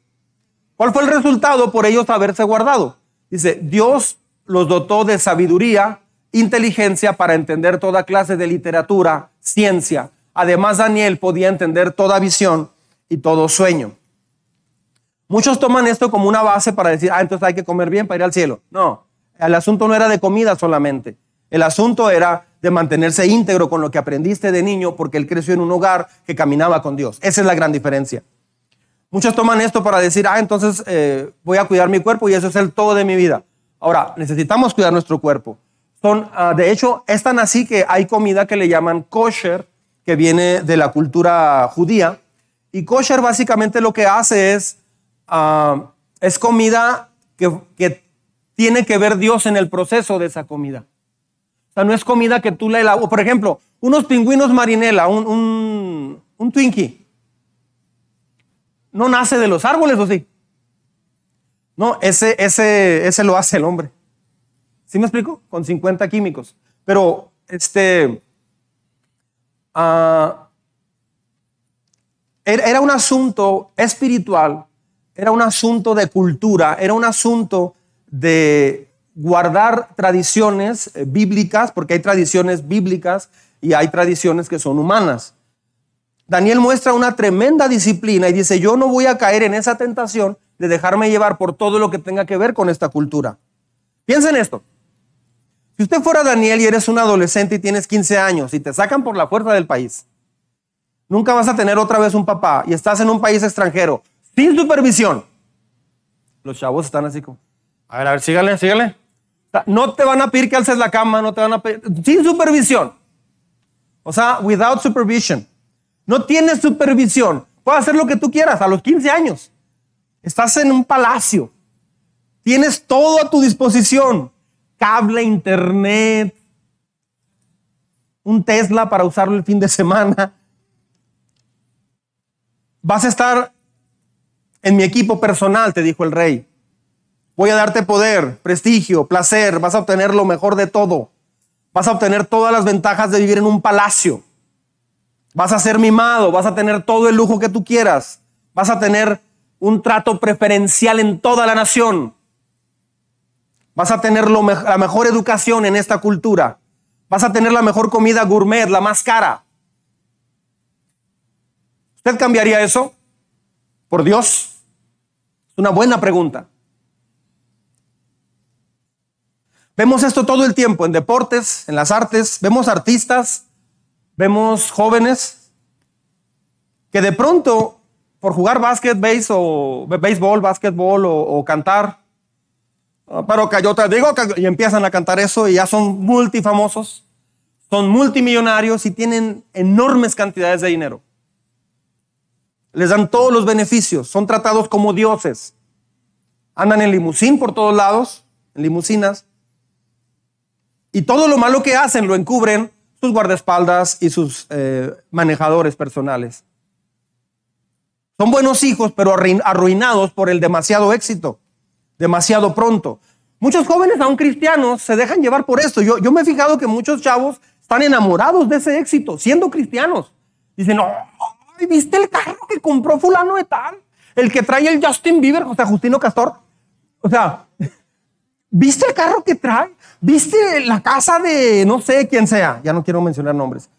¿Cuál fue el resultado por ellos haberse guardado? Dice, Dios los dotó de sabiduría, inteligencia para entender toda clase de literatura, ciencia. Además, Daniel podía entender toda visión y todo sueño. Muchos toman esto como una base para decir, ah, entonces hay que comer bien para ir al cielo. No, el asunto no era de comida solamente. El asunto era de mantenerse íntegro con lo que aprendiste de niño porque él creció en un hogar que caminaba con Dios. Esa es la gran diferencia. Muchos toman esto para decir, ah, entonces eh, voy a cuidar mi cuerpo y eso es el todo de mi vida. Ahora, necesitamos cuidar nuestro cuerpo. Son, ah, de hecho, es tan así que hay comida que le llaman kosher, que viene de la cultura judía. Y kosher básicamente lo que hace es, ah, es comida que, que tiene que ver Dios en el proceso de esa comida. O sea, no es comida que tú le elaboras. Por ejemplo, unos pingüinos marinela, un, un, Twinkie. No nace de los árboles, ¿o sí? No, ese, ese, ese lo hace el hombre. ¿Sí me explico? Con 50 químicos. Pero, este, uh, era un asunto espiritual era un asunto de cultura, era un asunto de guardar tradiciones eh, bíblicas, porque hay tradiciones bíblicas y hay tradiciones que son humanas. Daniel muestra una tremenda disciplina y dice, yo no voy a caer en esa tentación de dejarme llevar por todo lo que tenga que ver con esta cultura. Piensa en esto. Si usted fuera Daniel y eres un adolescente y tienes 15 años y te sacan por la fuerza del país, nunca vas a tener otra vez un papá y estás en un país extranjero sin supervisión. Los chavos están así como, a ver, a ver, sígale, sígale. No te van a pedir que alces la cama, no te van a pedir, sin supervisión. O sea, without supervision. No tienes supervisión. Puedes hacer lo que tú quieras a los 15 años. Estás en un palacio. Tienes todo a tu disposición. Cable, internet, un Tesla para usarlo el fin de semana. Vas a estar en mi equipo personal, te dijo el rey. Voy a darte poder, prestigio, placer, vas a obtener lo mejor de todo. Vas a obtener todas las ventajas de vivir en un palacio. Vas a ser mimado, vas a tener todo el lujo que tú quieras. Vas a tener un trato preferencial en toda la nación. Vas a tener la mejor educación en esta cultura. Vas a tener la mejor comida gourmet, la más cara. ¿Usted cambiaría eso? ¿Por Dios? Es una buena pregunta. Vemos esto todo el tiempo en deportes, en las artes, vemos artistas, vemos jóvenes que de pronto, por jugar básquet, base o béisbol, básquetbol o, cantar, ah, pero que yo te digo que y empiezan a cantar eso y ya son multifamosos, son multimillonarios y tienen enormes cantidades de dinero. Les dan todos los beneficios, son tratados como dioses. Andan en limusín por todos lados, en limusinas. Y todo lo malo que hacen lo encubren sus guardaespaldas y sus eh, manejadores personales. Son buenos hijos, pero arruinados por el demasiado éxito, demasiado pronto. Muchos jóvenes, aún cristianos, se dejan llevar por esto. Yo, yo me he fijado que muchos chavos están enamorados de ese éxito, siendo cristianos. Dicen, no, ¿viste el carro que compró fulano de tal? El que trae el Justin Bieber, o sea, Justino Castor. O sea, ¿viste el carro que trae? ¿Viste la casa de no sé quién sea? Ya no quiero mencionar nombres.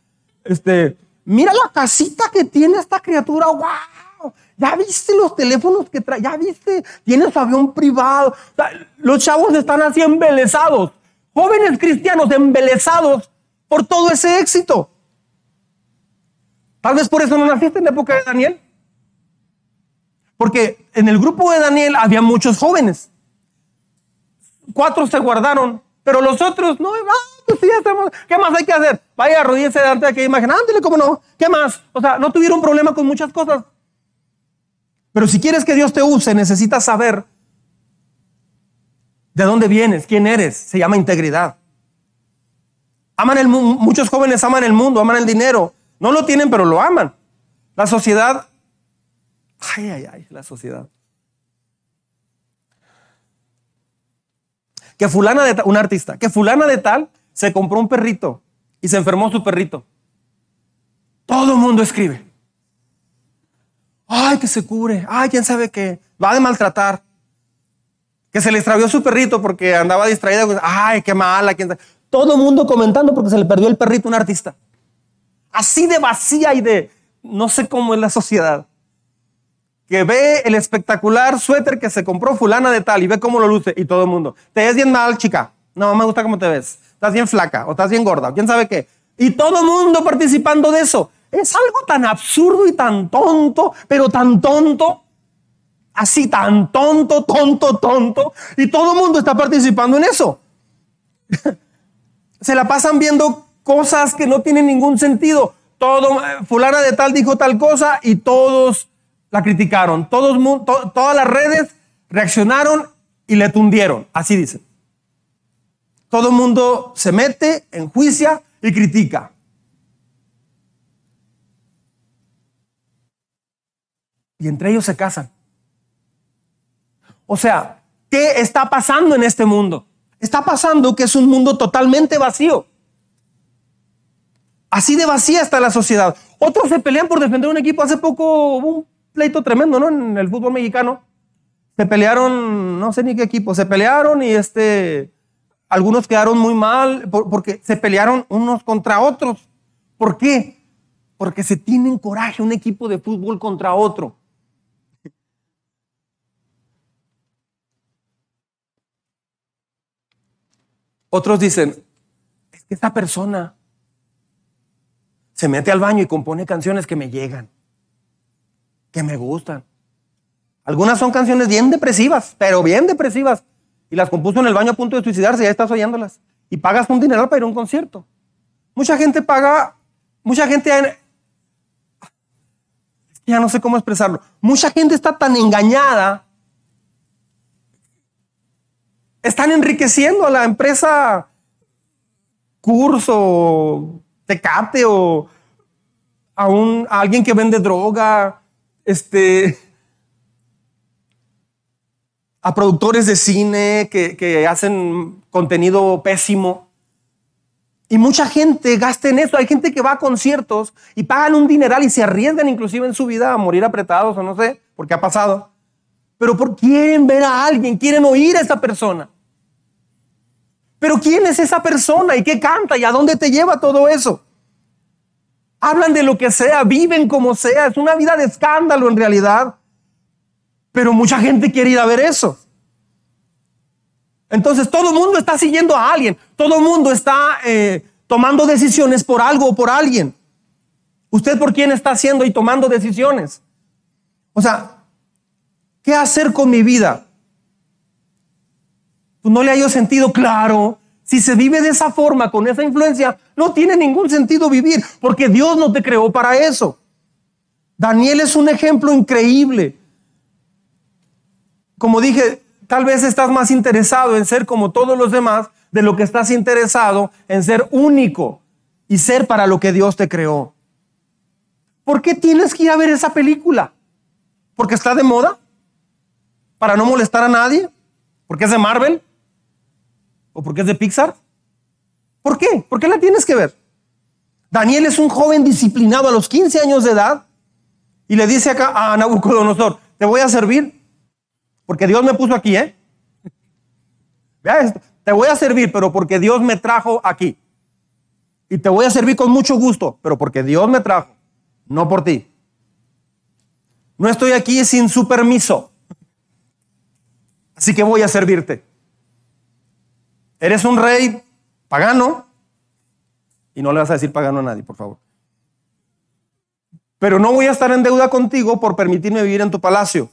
Este, mira la casita que tiene esta criatura. ¡Wow! ¿Ya viste los teléfonos que trae? ¿Ya viste? Tiene su avión privado. los chavos están así embelesados. Jóvenes cristianos embelesados por todo ese éxito. Tal vez por eso no naciste en la época de Daniel. Porque en el grupo de Daniel había muchos jóvenes. Cuatro se guardaron pero los otros, no, ah, pues estamos, ¿qué más hay que hacer? Vaya, arrodíllese delante de aquella imagen, ándale, ¿cómo no? ¿Qué más? O sea, no tuvieron problema con muchas cosas. Pero si quieres que Dios te use, necesitas saber de dónde vienes, quién eres. Se llama integridad. Aman el muchos jóvenes aman el mundo, aman el dinero. No lo tienen, pero lo aman. La sociedad, ay, ay, ay, la sociedad. Que fulana de tal, un artista, que fulana de tal se compró un perrito y se enfermó su perrito. Todo el mundo escribe. Ay, que se cubre. Ay, quién sabe qué. Va a maltratar. Que se le extravió su perrito porque andaba distraída. Ay, qué mala. ¿quién sabe? Todo el mundo comentando porque se le perdió el perrito a un artista. Así de vacía y de no sé cómo es la sociedad que ve el espectacular suéter que se compró fulana de tal y ve cómo lo luce y todo el mundo. Te ves bien mal, chica. No, me gusta cómo te ves. Estás bien flaca o estás bien gorda, quién sabe qué. Y todo el mundo participando de eso. Es algo tan absurdo y tan tonto, pero tan tonto. Así tan tonto, tonto, tonto. Y todo el mundo está participando en eso. se la pasan viendo cosas que no tienen ningún sentido. Todo, eh, fulana de tal dijo tal cosa y todos la criticaron, todos, todas las redes reaccionaron y le tundieron, así dicen. Todo el mundo se mete, enjuicia y critica. Y entre ellos se casan. O sea, ¿qué está pasando en este mundo? Está pasando que es un mundo totalmente vacío. Así de vacía está la sociedad. Otros se pelean por defender un equipo. Hace poco pleito tremendo, ¿no? En el fútbol mexicano. se pelearon, no sé ni qué equipo, se pelearon y este, algunos quedaron muy mal porque se pelearon unos contra otros. ¿Por qué? Porque se tienen coraje un equipo de fútbol contra otro. Otros dicen, es que esta persona se mete al baño y compone canciones que me llegan, que me gustan. Algunas son canciones bien depresivas, pero bien depresivas. Y las compuso en el baño a punto de suicidarse y ya estás oyéndolas. Y pagas un dinero para ir a un concierto. Mucha gente paga, mucha gente... Ya no sé cómo expresarlo. Mucha gente está tan engañada. Están enriqueciendo a la empresa curso, tecate o a, un, a alguien que vende droga. Este, a productores de cine que, hacen contenido pésimo. Y mucha gente gasta en eso. Hay gente que va a conciertos y pagan un dineral y se arriesgan inclusive en su vida a morir apretados o no sé, porque ha pasado. Pero por, quieren ver a alguien, quieren oír a esa persona. Pero ¿quién es esa persona y qué canta y a dónde te lleva todo eso? Hablan de lo que sea, viven como sea. Es una vida de escándalo en realidad. Pero mucha gente quiere ir a ver eso. Entonces todo el mundo está siguiendo a alguien. Todo el mundo está eh, tomando decisiones por algo o por alguien. ¿Usted por quién está haciendo y tomando decisiones? O sea, ¿qué hacer con mi vida? No le hallo sentido claro. Si se vive de esa forma, con esa influencia, no tiene ningún sentido vivir, porque Dios no te creó para eso. Daniel es un ejemplo increíble como dije, tal vez estás más interesado en ser como todos los demás de lo que estás interesado en ser único y ser para lo que Dios te creó. ¿Por qué tienes que ir a ver esa película? ¿Porque está de moda? ¿Para no molestar a nadie? ¿Porque es de Marvel? ¿O porque es de Pixar? ¿Por qué? ¿Por qué la tienes que ver? Daniel es un joven disciplinado a los 15 años de edad y le dice acá a Nabucodonosor, te voy a servir porque Dios me puso aquí, ¿eh? Vea esto. Te voy a servir, pero porque Dios me trajo aquí. Y te voy a servir con mucho gusto, pero porque Dios me trajo, no por ti. No estoy aquí sin su permiso. Así que voy a servirte. Eres un rey pagano. Y no le vas a decir pagano a nadie, por favor. Pero no voy a estar en deuda contigo por permitirme vivir en tu palacio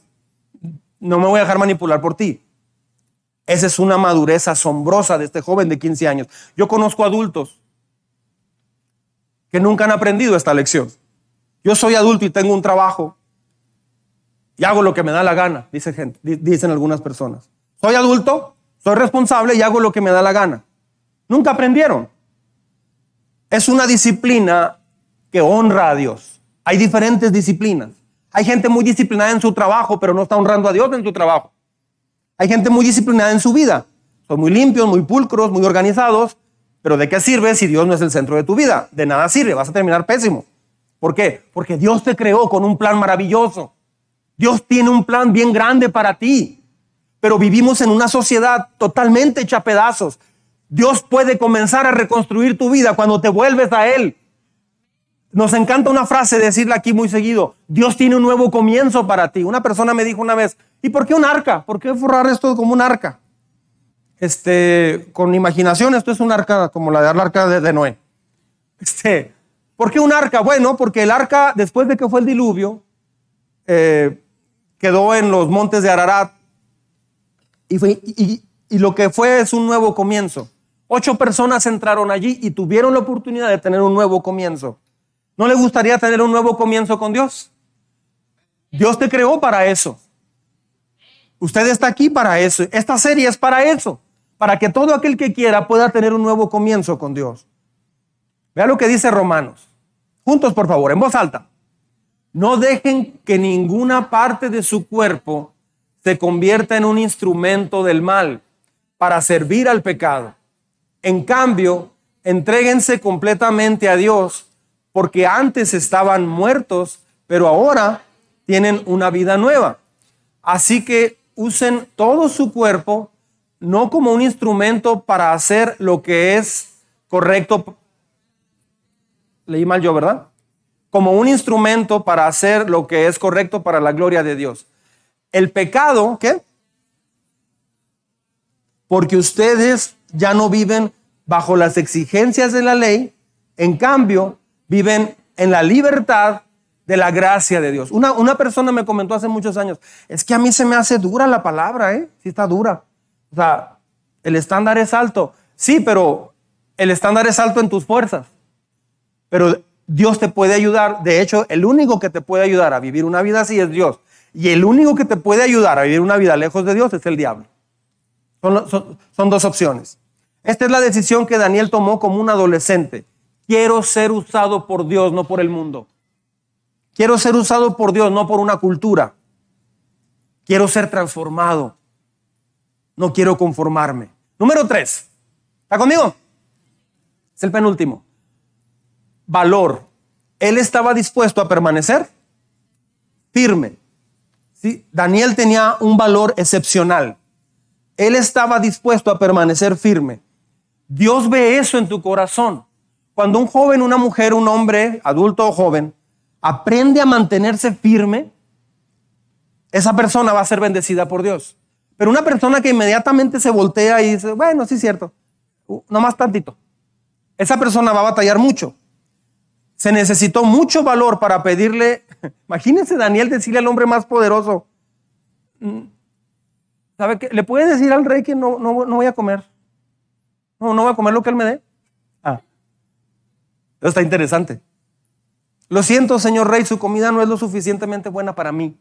no me voy a dejar manipular por ti. Esa es una madurez asombrosa de este joven de 15 años. Yo conozco adultos que nunca han aprendido esta lección. Yo soy adulto y tengo un trabajo y hago lo que me da la gana, dice gente, dicen algunas personas. Soy adulto, soy responsable y hago lo que me da la gana. Nunca aprendieron. Es una disciplina que honra a Dios. Hay diferentes disciplinas. Hay gente muy disciplinada en su trabajo, pero no está honrando a Dios en su trabajo. Hay gente muy disciplinada en su vida. Son muy limpios, muy pulcros, muy organizados, pero ¿de qué sirve si Dios no es el centro de tu vida? De nada sirve, vas a terminar pésimo. ¿Por qué? Porque Dios te creó con un plan maravilloso. Dios tiene un plan bien grande para ti, pero vivimos en una sociedad totalmente hecha pedazos. Dios puede comenzar a reconstruir tu vida cuando te vuelves a Él. Nos encanta una frase decirla aquí muy seguido. Dios tiene un nuevo comienzo para ti. Una persona me dijo una vez, ¿y por qué un arca? ¿Por qué forrar esto como un arca? Este, con imaginación, esto es un arca como la de arca de, Noé. Este, ¿Por qué un arca? Bueno, porque el arca, después de que fue el diluvio, eh, quedó en los montes de Ararat y, y lo que fue es un nuevo comienzo. Ocho personas entraron allí y tuvieron la oportunidad de tener un nuevo comienzo. ¿No le gustaría tener un nuevo comienzo con Dios? Dios te creó para eso. Usted está aquí para eso. Esta serie es para eso. Para que todo aquel que quiera pueda tener un nuevo comienzo con Dios. Vea lo que dice Romanos. Juntos, por favor, en voz alta. No dejen que ninguna parte de su cuerpo se convierta en un instrumento del mal para servir al pecado. En cambio, entréguense completamente a Dios porque antes estaban muertos, pero ahora tienen una vida nueva. Así que usen todo su cuerpo, no como un instrumento para hacer lo que es correcto. Leí mal yo, ¿verdad? Como un instrumento para hacer lo que es correcto para la gloria de Dios. El pecado, ¿qué? Porque ustedes ya no viven bajo las exigencias de la ley, en cambio, viven en la libertad de la gracia de Dios. Una, una, persona me comentó hace muchos años, es que a mí se me hace dura la palabra, ¿eh? Sí está dura. O sea, el estándar es alto. Sí, pero el estándar es alto en tus fuerzas. Pero Dios te puede ayudar. De hecho, el único que te puede ayudar a vivir una vida así es Dios. Y el único que te puede ayudar a vivir una vida lejos de Dios es el diablo. Son, dos opciones. Esta es la decisión que Daniel tomó como un adolescente. Quiero ser usado por Dios, no por el mundo. Quiero ser usado por Dios, no por una cultura. Quiero ser transformado. No quiero conformarme. Número tres. ¿Está conmigo? Es el penúltimo. Valor. Él estaba dispuesto a permanecer firme. Daniel tenía un valor excepcional. Él estaba dispuesto a permanecer firme. Dios ve eso en tu corazón. Cuando un joven, una mujer, un hombre, adulto o joven, aprende a mantenerse firme, esa persona va a ser bendecida por Dios. Pero una persona que inmediatamente se voltea y dice, bueno, sí es cierto, uh, no más tantito, esa persona va a batallar mucho. Se necesitó mucho valor para pedirle, imagínense Daniel decirle al hombre más poderoso, mm, ¿sabe qué? ¿Le puede decir al rey que no, no, no voy a comer? No, no voy a comer lo que él me dé. Ah, eso está interesante. Lo siento, señor rey, su comida no es lo suficientemente buena para mí.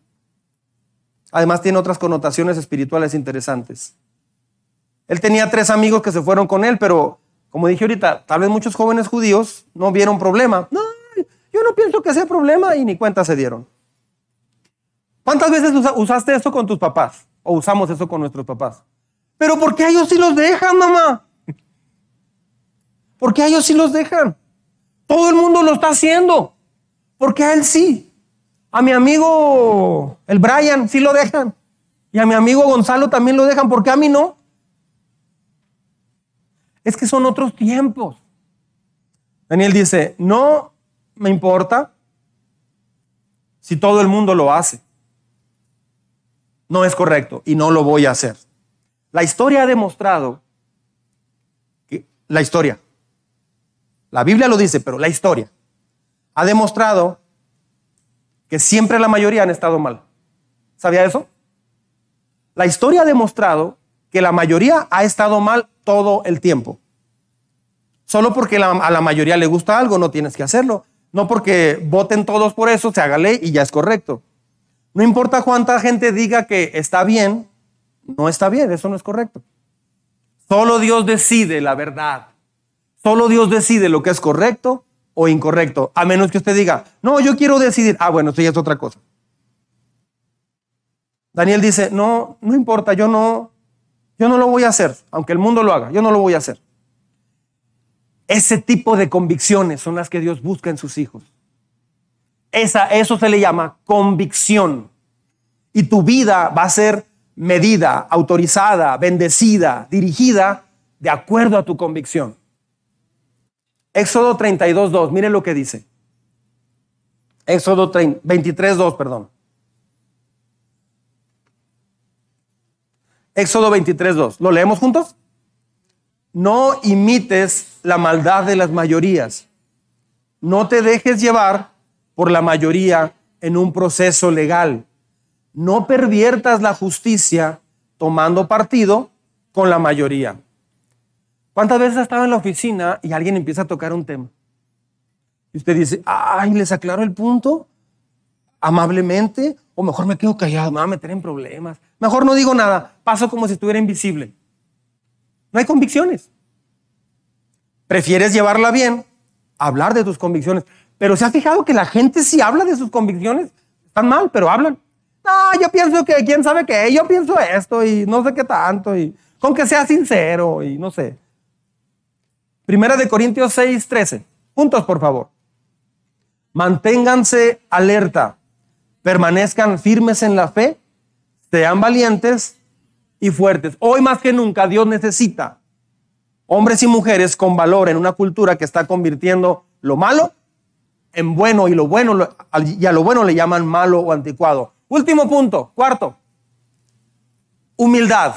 Además tiene otras connotaciones espirituales interesantes. Él tenía tres amigos que se fueron con él, pero como dije ahorita, tal vez muchos jóvenes judíos no vieron problema. No, yo no pienso que sea problema y ni cuenta se dieron. ¿Cuántas veces usaste eso con tus papás? O usamos eso con nuestros papás. Pero ¿por qué ellos sí los dejan, mamá? ¿Por qué ellos sí los dejan? Todo el mundo lo está haciendo. Porque a él sí. A mi amigo, el Brian, sí lo dejan. Y a mi amigo Gonzalo también lo dejan. porque a mí no? Es que son otros tiempos. Daniel dice, no me importa si todo el mundo lo hace. No es correcto y no lo voy a hacer. La historia ha demostrado que la historia, la Biblia lo dice, pero la historia ha demostrado que siempre la mayoría han estado mal. ¿Sabía eso? La historia ha demostrado que la mayoría ha estado mal todo el tiempo. Solo porque a la mayoría le gusta algo no tienes que hacerlo. No porque voten todos por eso, se haga ley y ya es correcto. No importa cuánta gente diga que está bien, no está bien, eso no es correcto. Solo Dios decide la verdad. Solo Dios decide lo que es correcto o incorrecto, a menos que usted diga, no, yo quiero decidir. Ah, bueno, esto ya es otra cosa. Daniel dice, no, no importa, yo no, yo no lo voy a hacer, aunque el mundo lo haga, yo no lo voy a hacer. Ese tipo de convicciones son las que Dios busca en sus hijos. Eso se le llama convicción. Y tu vida va a ser medida, autorizada, bendecida, dirigida de acuerdo a tu convicción. Éxodo 32, 2, miren lo que dice. Éxodo 23, 2, perdón. Éxodo 23, 2. ¿Lo leemos juntos? No imites la maldad de las mayorías. No te dejes llevar por la mayoría en un proceso legal. No perviertas la justicia tomando partido con la mayoría. ¿Cuántas veces ha estado en la oficina y alguien empieza a tocar un tema? Y usted dice, ay, les aclaro el punto amablemente, o mejor me quedo callado, me va a meter en problemas. Mejor no digo nada, paso como si estuviera invisible. No hay convicciones. Prefieres llevarla bien, hablar de tus convicciones. Pero se ha fijado que la gente si habla de sus convicciones, están mal, pero hablan. No, yo pienso que quién sabe qué, yo pienso esto y no sé qué tanto, y con que sea sincero y no sé. Primera de Corintios 6, 13. Juntos, por favor. Manténganse alerta, permanezcan firmes en la fe, sean valientes y fuertes. Hoy más que nunca Dios necesita hombres y mujeres con valor en una cultura que está convirtiendo lo malo en bueno y lo bueno y a lo bueno le llaman malo o anticuado. Último punto, cuarto. Humildad.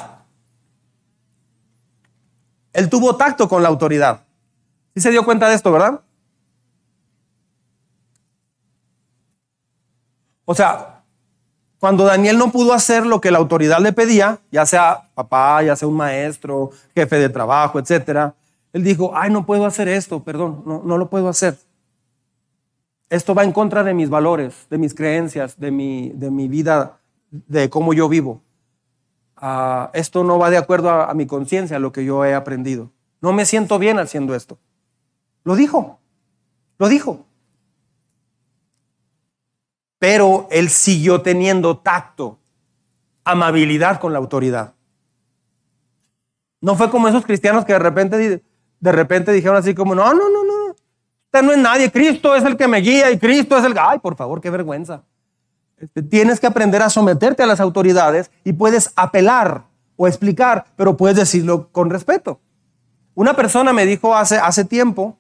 Él tuvo tacto con la autoridad. ¿Sí se dio cuenta de esto, verdad? O sea, cuando Daniel no pudo hacer lo que la autoridad le pedía, ya sea papá, ya sea un maestro, jefe de trabajo, etc., él dijo, ay, no puedo hacer esto, perdón, no, no lo puedo hacer. Esto va en contra de mis valores, de mis creencias, de mi, de mi vida, de cómo yo vivo. Ah, esto no va de acuerdo a, a mi conciencia, a lo que yo he aprendido. No me siento bien haciendo esto. Lo dijo, lo dijo. Pero él siguió teniendo tacto, amabilidad con la autoridad. No fue como esos cristianos que de repente, de repente dijeron así como, no, no, no, no, usted no es nadie, Cristo es el que me guía y Cristo es el... Ay, por favor, qué vergüenza. Este, tienes que aprender a someterte a las autoridades y puedes apelar o explicar, pero puedes decirlo con respeto. Una persona me dijo hace, hace tiempo,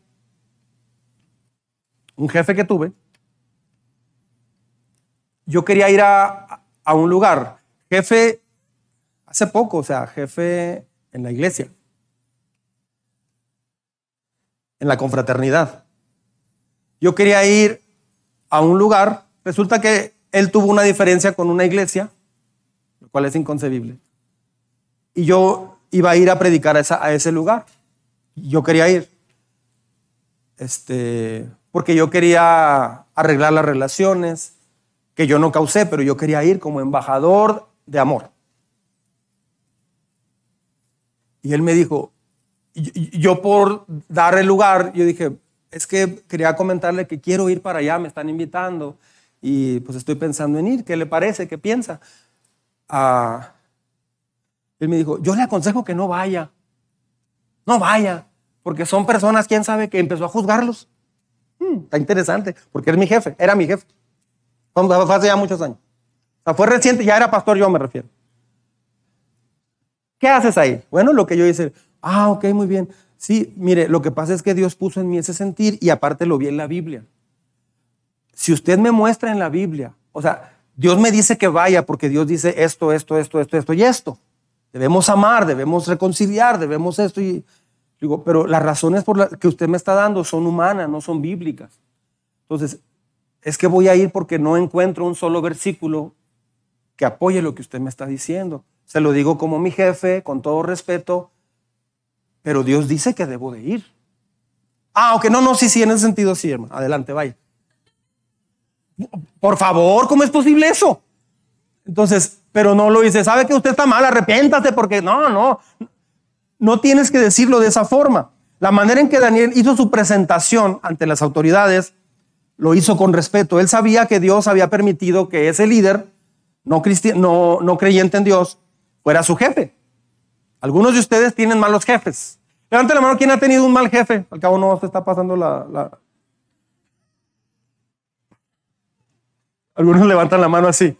un jefe que tuve, yo quería ir a, a un lugar, jefe, hace poco, o sea, jefe en la iglesia, en la confraternidad. Yo quería ir a un lugar, resulta que él tuvo una diferencia con una iglesia, lo cual es inconcebible. Y yo iba a ir a predicar a, ese lugar. Yo quería ir. Este, porque yo quería arreglar las relaciones, que yo no causé, pero yo quería ir como embajador de amor. Y él me dijo, yo por dar el lugar, yo dije, es que quería comentarle que quiero ir para allá, me están invitando y pues estoy pensando en ir. ¿Qué le parece? ¿Qué piensa? Ah, él me dijo, yo le aconsejo que no vaya. No vaya, porque son personas, quién sabe, que empezó a juzgarlos. Hmm, está interesante, porque es mi jefe, era mi jefe. Fue hace ya muchos años. O sea, fue reciente, ya era pastor, yo me refiero. ¿Qué haces ahí? Bueno, lo que yo hice, ah, ok, muy bien. Sí, mire, lo que pasa es que Dios puso en mí ese sentir y aparte lo vi en la Biblia si usted me muestra en la Biblia, o sea, Dios me dice que vaya porque Dios dice esto, esto, esto, esto, esto y esto. Debemos amar, debemos reconciliar, debemos esto y digo, pero las razones por las que usted me está dando son humanas, no son bíblicas. Entonces, es que voy a ir porque no encuentro un solo versículo que apoye lo que usted me está diciendo. Se lo digo como mi jefe, con todo respeto, pero Dios dice que debo de ir. Ah, ok, no, no, sí, sí, en ese sentido sí, hermano. Adelante, vaya. Por favor, ¿cómo es posible eso? Entonces, pero no lo dice, sabe que usted está mal, arrepiéntate porque no, no, no tienes que decirlo de esa forma. La manera en que Daniel hizo su presentación ante las autoridades lo hizo con respeto. Él sabía que Dios había permitido que ese líder, no, no, no creyente en Dios, fuera su jefe. Algunos de ustedes tienen malos jefes. Levante la mano, ¿quién ha tenido un mal jefe? Al cabo no se está pasando la, Algunos levantan la mano así.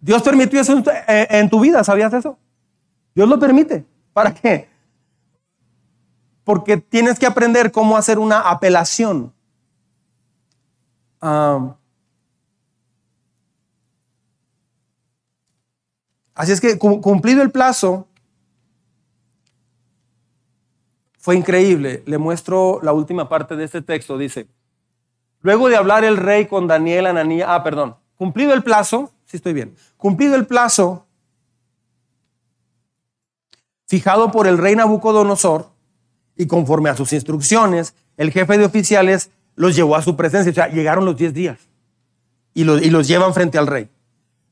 Dios permitió eso en tu vida, ¿sabías eso? Dios lo permite. ¿Para qué? Porque tienes que aprender cómo hacer una apelación. Así es que cumplido el plazo, fue increíble. Le muestro la última parte de este texto. Dice, Luego de hablar el rey con Daniel, Ananías, ah, perdón, cumplido el plazo, sí estoy bien, cumplido el plazo fijado por el rey Nabucodonosor y conforme a sus instrucciones, el jefe de oficiales los llevó a su presencia, o sea, llegaron los 10 días y los, y los llevan frente al rey.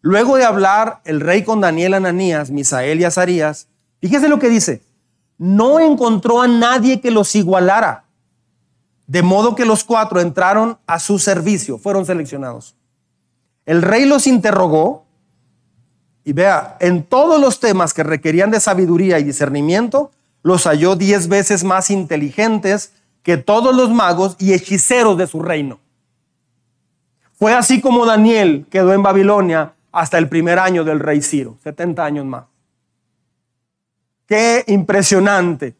Luego de hablar el rey con Daniel, Ananías, Misael y Azarías, fíjese lo que dice, no encontró a nadie que los igualara de modo que los cuatro entraron a su servicio, fueron seleccionados. El rey los interrogó y vea, en todos los temas que requerían de sabiduría y discernimiento, los halló diez veces más inteligentes que todos los magos y hechiceros de su reino. Fue así como Daniel quedó en Babilonia hasta el primer año del rey Ciro, 70 años más. Qué impresionante.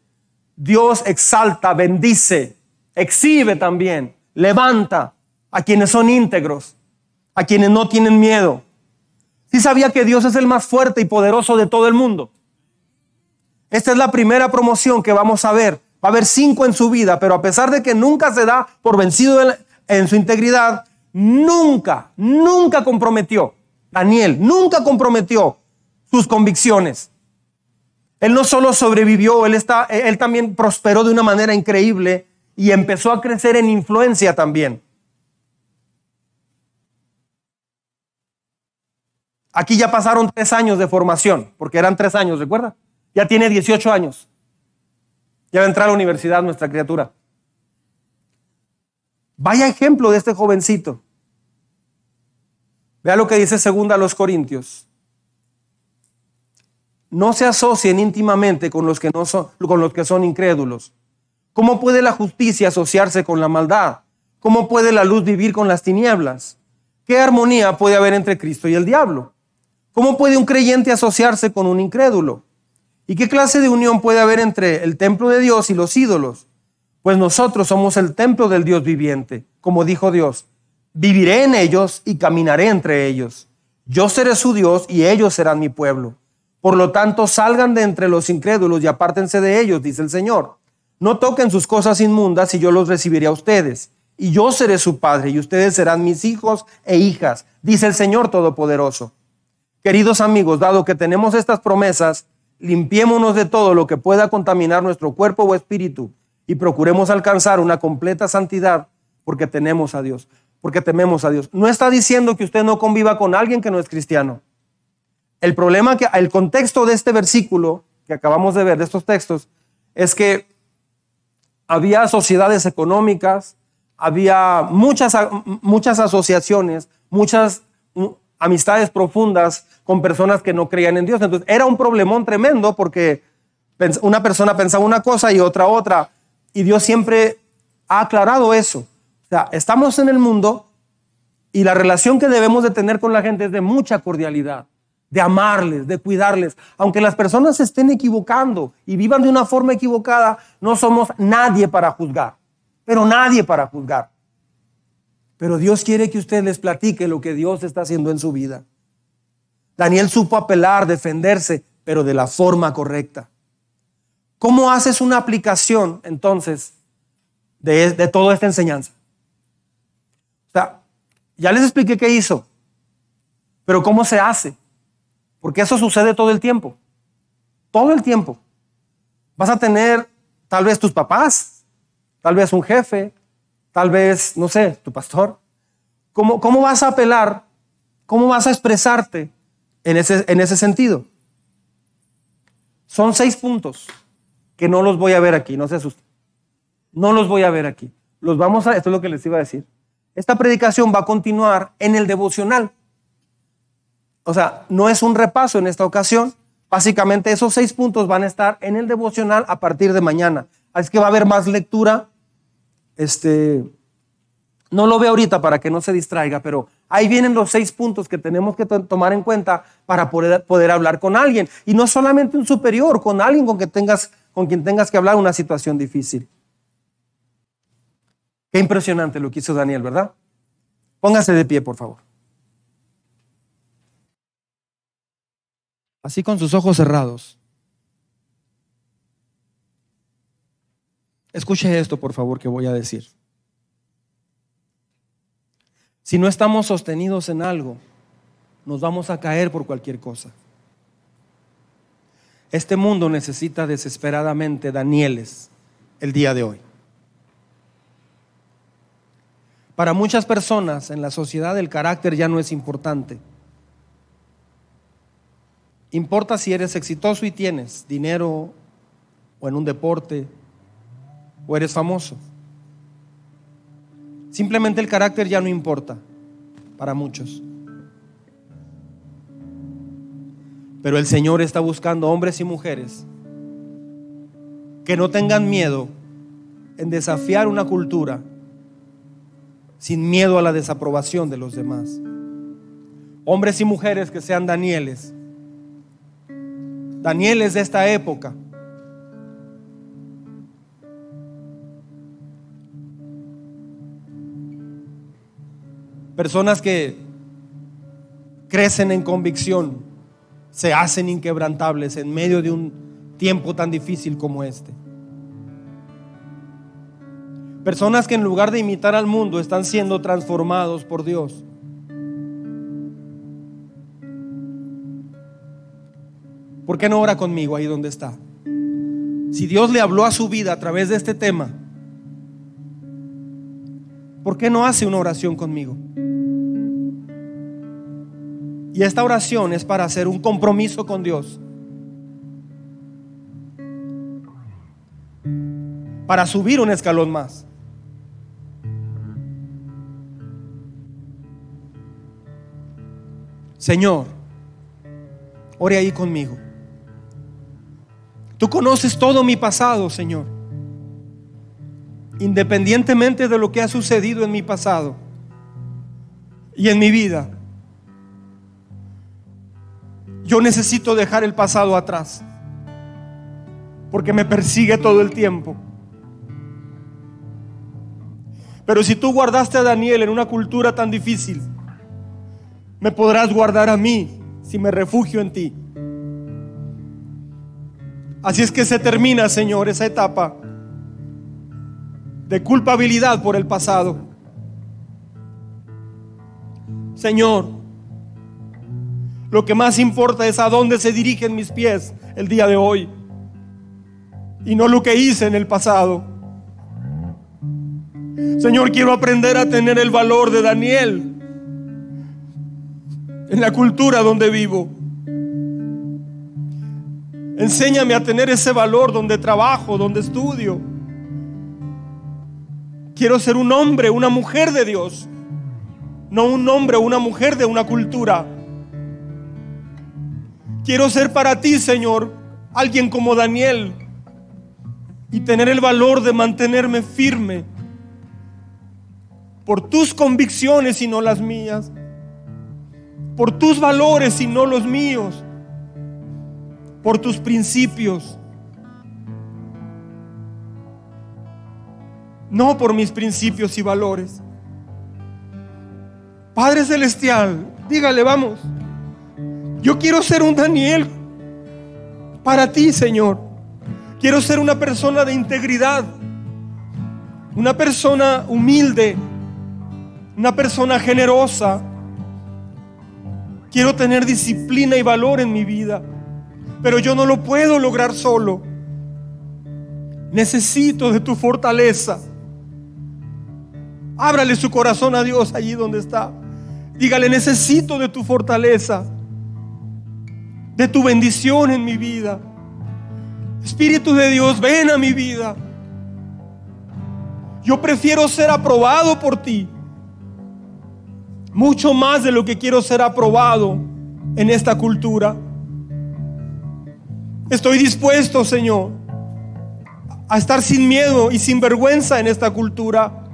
Dios exalta, bendice, exhibe también, levanta a quienes son íntegros, a quienes no tienen miedo. Si sabía que Dios es el más fuerte y poderoso de todo el mundo. Esta es la primera promoción que vamos a ver. Va a haber cinco en su vida, pero a pesar de que nunca se da por vencido en su integridad, nunca, nunca comprometió. Daniel nunca comprometió sus convicciones. Él no solo sobrevivió, él, está, él también prosperó de una manera increíble y empezó a crecer en influencia también. Aquí ya pasaron tres años de formación, porque eran tres años, ¿recuerda? Ya tiene 18 años. Ya va a entrar a la universidad nuestra criatura. Vaya ejemplo de este jovencito. Vea lo que dice segunda a los Corintios no se asocien íntimamente con los que, no son, con los que son incrédulos. ¿Cómo puede la justicia asociarse con la maldad? ¿Cómo puede la luz vivir con las tinieblas? ¿Qué armonía puede haber entre Cristo y el diablo? ¿Cómo puede un creyente asociarse con un incrédulo? ¿Y qué clase de unión puede haber entre el templo de Dios y los ídolos? Pues nosotros somos el templo del Dios viviente, como dijo Dios. Viviré en ellos y caminaré entre ellos. Yo seré su Dios y ellos serán mi pueblo. Por lo tanto, salgan de entre los incrédulos y apártense de ellos, dice el Señor. No toquen sus cosas inmundas y yo los recibiré a ustedes. Y yo seré su padre y ustedes serán mis hijos e hijas, dice el Señor Todopoderoso. Queridos amigos, dado que tenemos estas promesas, limpiémonos de todo lo que pueda contaminar nuestro cuerpo o espíritu y procuremos alcanzar una completa santidad porque tenemos a Dios, porque tememos a Dios. No está diciendo que usted no conviva con alguien que no es cristiano. El problema que el contexto de este versículo que acabamos de ver, de estos textos, es que había sociedades económicas, había muchas, muchas asociaciones, muchas amistades profundas con personas que no creían en Dios. Entonces era un problemón tremendo porque una persona pensaba una cosa y otra otra. Y Dios siempre ha aclarado eso. Sea, estamos en el mundo y la relación que debemos de tener con la gente es de mucha cordialidad de amarles, de cuidarles. Aunque las personas se estén equivocando y vivan de una forma equivocada, no somos nadie para juzgar, pero nadie para juzgar. Pero Dios quiere que usted les platique lo que Dios está haciendo en su vida. Daniel supo apelar, defenderse, pero de la forma correcta. ¿Cómo haces una aplicación entonces de toda esta enseñanza? Ya les expliqué qué hizo, pero ¿cómo se hace? Porque eso sucede todo el tiempo. Todo el tiempo. Vas a tener tal vez tus papás, tal vez un jefe, tal vez, no sé, tu pastor. ¿Cómo, cómo vas a apelar? ¿Cómo vas a expresarte en ese, en ese sentido? Son seis puntos que no los voy a ver aquí, no se asusten. No los voy a ver aquí. Los vamos a, esto es lo que les iba a decir. Esta predicación va a continuar en el devocional o sea, no es un repaso en esta ocasión. Básicamente esos seis puntos van a estar en el devocional a partir de mañana. Así que va a haber más lectura. Este, no lo veo ahorita para que no se distraiga, pero ahí vienen los seis puntos que tenemos que tomar en cuenta para poder, poder hablar con alguien. Y no solamente un superior, con alguien con, que tengas, con quien tengas que hablar una situación difícil. Qué impresionante lo que hizo Daniel, ¿verdad? Póngase de pie, por favor. así con sus ojos cerrados. Escuche esto, por favor, que voy a decir. Si no estamos sostenidos en algo, nos vamos a caer por cualquier cosa. Este mundo necesita desesperadamente Danieles el día de hoy. Para muchas personas en la sociedad el carácter ya no es importante. Importa si eres exitoso y tienes dinero o en un deporte o eres famoso. Simplemente el carácter ya no importa para muchos. Pero el Señor está buscando hombres y mujeres que no tengan miedo en desafiar una cultura sin miedo a la desaprobación de los demás. hombres y mujeres que sean Danieles. Danieles de esta época. Personas que crecen en convicción, se hacen inquebrantables en medio de un tiempo tan difícil como este. Personas que en lugar de imitar al mundo están siendo transformados por Dios. ¿Por qué no ora conmigo ahí donde está? Si Dios le habló a su vida a través de este tema, ¿por qué no hace una oración conmigo? Y esta oración es para hacer un compromiso con Dios. Para subir un escalón más. Señor, ore ahí conmigo. Tú conoces todo mi pasado, Señor. Independientemente de lo que ha sucedido en mi pasado y en mi vida, yo necesito dejar el pasado atrás. Porque me persigue todo el tiempo. Pero si tú guardaste a Daniel en una cultura tan difícil, me podrás guardar a mí si me refugio en ti. Así es que se termina, Señor, esa etapa de culpabilidad por el pasado. Señor, lo que más importa es a dónde se dirigen mis pies el día de hoy y no lo que hice en el pasado. Señor, quiero aprender a tener el valor de Daniel en la cultura donde vivo. Enséñame a tener ese valor donde trabajo, donde estudio. Quiero ser un hombre, una mujer de Dios, no un hombre o una mujer de una cultura. Quiero ser para ti, Señor, alguien como Daniel y tener el valor de mantenerme firme por tus convicciones y no las mías por tus valores y no los míos, por tus principios, no por mis principios y valores. Padre Celestial, dígale, vamos, yo quiero ser un Daniel para ti, Señor. Quiero ser una persona de integridad, una persona humilde, una persona generosa, Quiero tener disciplina y valor en mi vida, pero yo no lo puedo lograr solo. Necesito de tu fortaleza. Ábrale su corazón a Dios allí donde está. Dígale, necesito de tu fortaleza, de tu bendición en mi vida. Espíritu de Dios, ven a mi vida. Yo prefiero ser aprobado por ti mucho más de lo que quiero ser aprobado en esta cultura. Estoy dispuesto, Señor, a estar sin miedo y sin vergüenza en esta cultura.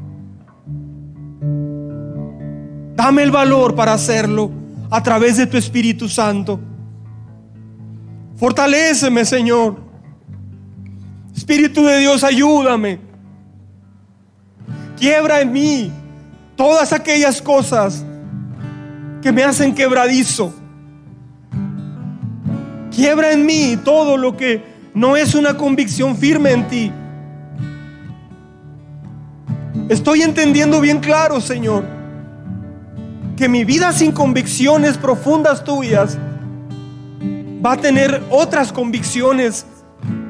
Dame el valor para hacerlo a través de tu Espíritu Santo. Fortaléceme, Señor. Espíritu de Dios, ayúdame. Quiebra en mí todas aquellas cosas que me hacen quebradizo. Quiebra en mí todo lo que no es una convicción firme en ti. Estoy entendiendo bien claro, Señor, que mi vida sin convicciones profundas tuyas va a tener otras convicciones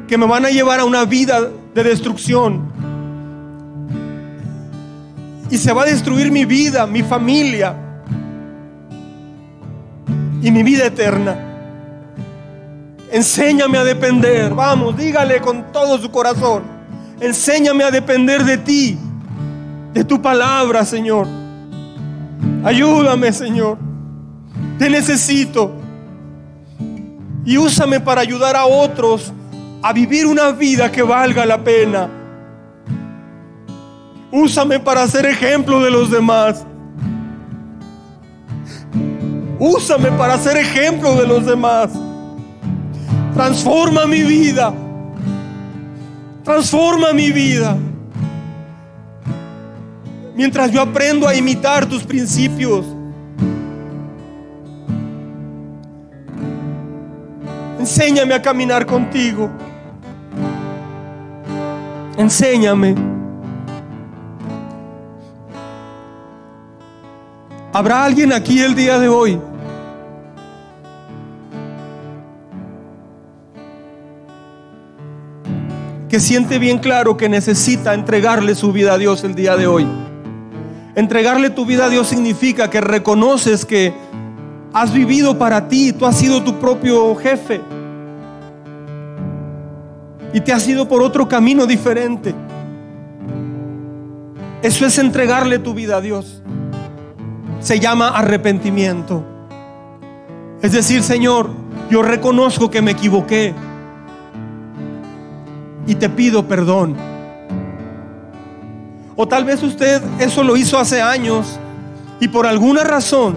que me van a llevar a una vida de destrucción. Y se va a destruir mi vida, mi familia, y mi vida eterna. Enséñame a depender. Vamos, dígale con todo su corazón. Enséñame a depender de ti, de tu palabra, Señor. Ayúdame, Señor. Te necesito. Y úsame para ayudar a otros a vivir una vida que valga la pena. Úsame para ser ejemplo de los demás. Úsame para ser ejemplo de los demás. Transforma mi vida. Transforma mi vida. Mientras yo aprendo a imitar tus principios. Enséñame a caminar contigo. Enséñame. ¿Habrá alguien aquí el día de hoy que siente bien claro que necesita entregarle su vida a Dios el día de hoy? Entregarle tu vida a Dios significa que reconoces que has vivido para ti, tú has sido tu propio jefe y te has ido por otro camino diferente. Eso es entregarle tu vida a Dios. Se llama arrepentimiento. Es decir, Señor, yo reconozco que me equivoqué y te pido perdón. O tal vez usted eso lo hizo hace años y por alguna razón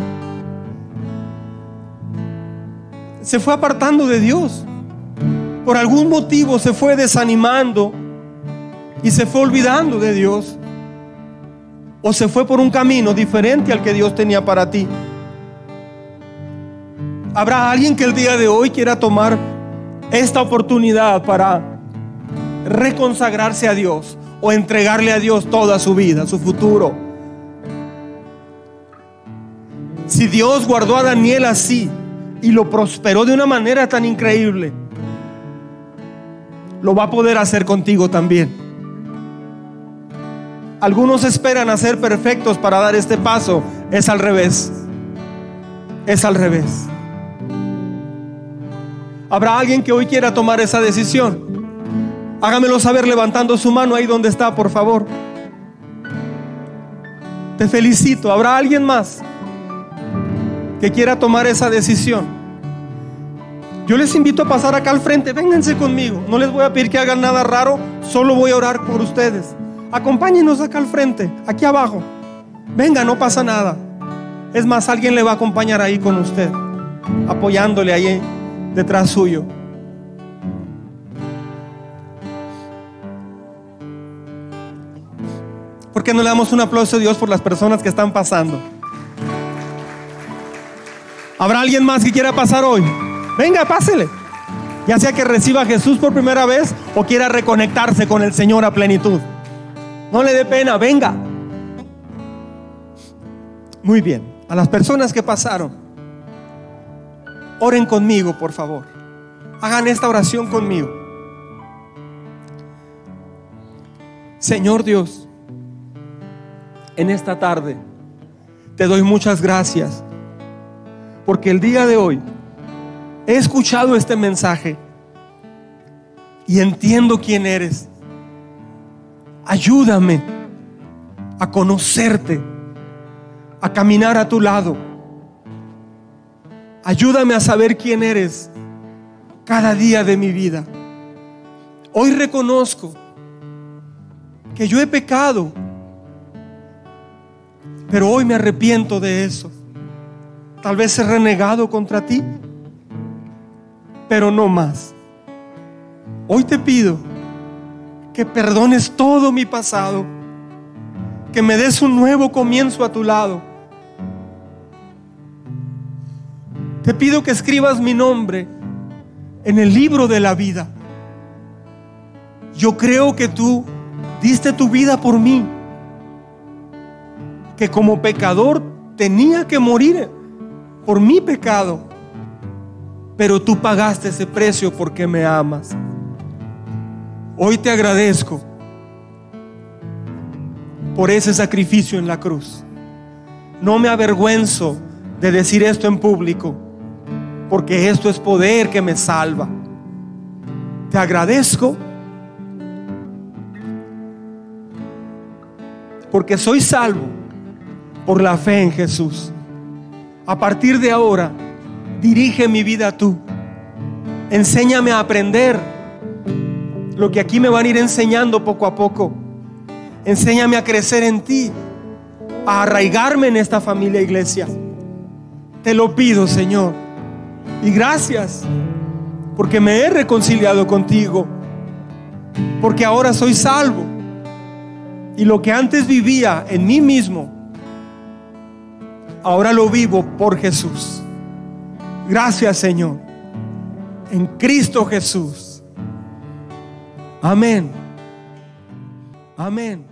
se fue apartando de Dios por algún motivo se fue desanimando y se fue olvidando de Dios. O se fue por un camino diferente al que Dios tenía para ti. Habrá alguien que el día de hoy quiera tomar esta oportunidad para reconsagrarse a Dios o entregarle a Dios toda su vida, su futuro. Si Dios guardó a Daniel así y lo prosperó de una manera tan increíble, lo va a poder hacer contigo también. Algunos esperan a ser perfectos para dar este paso. Es al revés. Es al revés. ¿Habrá alguien que hoy quiera tomar esa decisión? Hágamelo saber levantando su mano ahí donde está, por favor. Te felicito. ¿Habrá alguien más que quiera tomar esa decisión? Yo les invito a pasar acá al frente, vénganse conmigo. No les voy a pedir que hagan nada raro, solo voy a orar por ustedes. Acompáñenos acá al frente, aquí abajo. Venga, no pasa nada. Es más, alguien le va a acompañar ahí con usted, apoyándole ahí detrás suyo. ¿Por qué no le damos un aplauso a Dios por las personas que están pasando? ¿Habrá alguien más que quiera pasar hoy? Venga, pásele. Ya sea que reciba a Jesús por primera vez o quiera reconectarse con el Señor a plenitud. No le dé pena, venga. Muy bien. A las personas que pasaron, oren conmigo, por favor. Hagan esta oración conmigo. Señor Dios, en esta tarde te doy muchas gracias porque el día de hoy he escuchado este mensaje y entiendo quién eres. Ayúdame a conocerte, a caminar a tu lado. Ayúdame a saber quién eres cada día de mi vida. Hoy reconozco que yo he pecado, pero hoy me arrepiento de eso. Tal vez he renegado contra ti pero no más. Hoy te pido que perdones todo mi pasado, que me des un nuevo comienzo a tu lado. Te pido que escribas mi nombre en el libro de la vida. Yo creo que tú diste tu vida por mí, que como pecador tenía que morir por mi pecado pero tú pagaste ese precio porque me amas. Hoy te agradezco por ese sacrificio en la cruz. No me avergüenzo de decir esto en público, porque esto es poder que me salva. Te agradezco porque soy salvo por la fe en Jesús. A partir de ahora, dirige mi vida tú. Enséñame a aprender lo que aquí me van a ir enseñando poco a poco. Enséñame a crecer en ti, a arraigarme en esta familia iglesia. Te lo pido, Señor. Y gracias porque me he reconciliado contigo. Porque ahora soy salvo. Y lo que antes vivía en mí mismo, ahora lo vivo por Jesús. Gracias, Señor. En Cristo Jesús. Amén. Amén.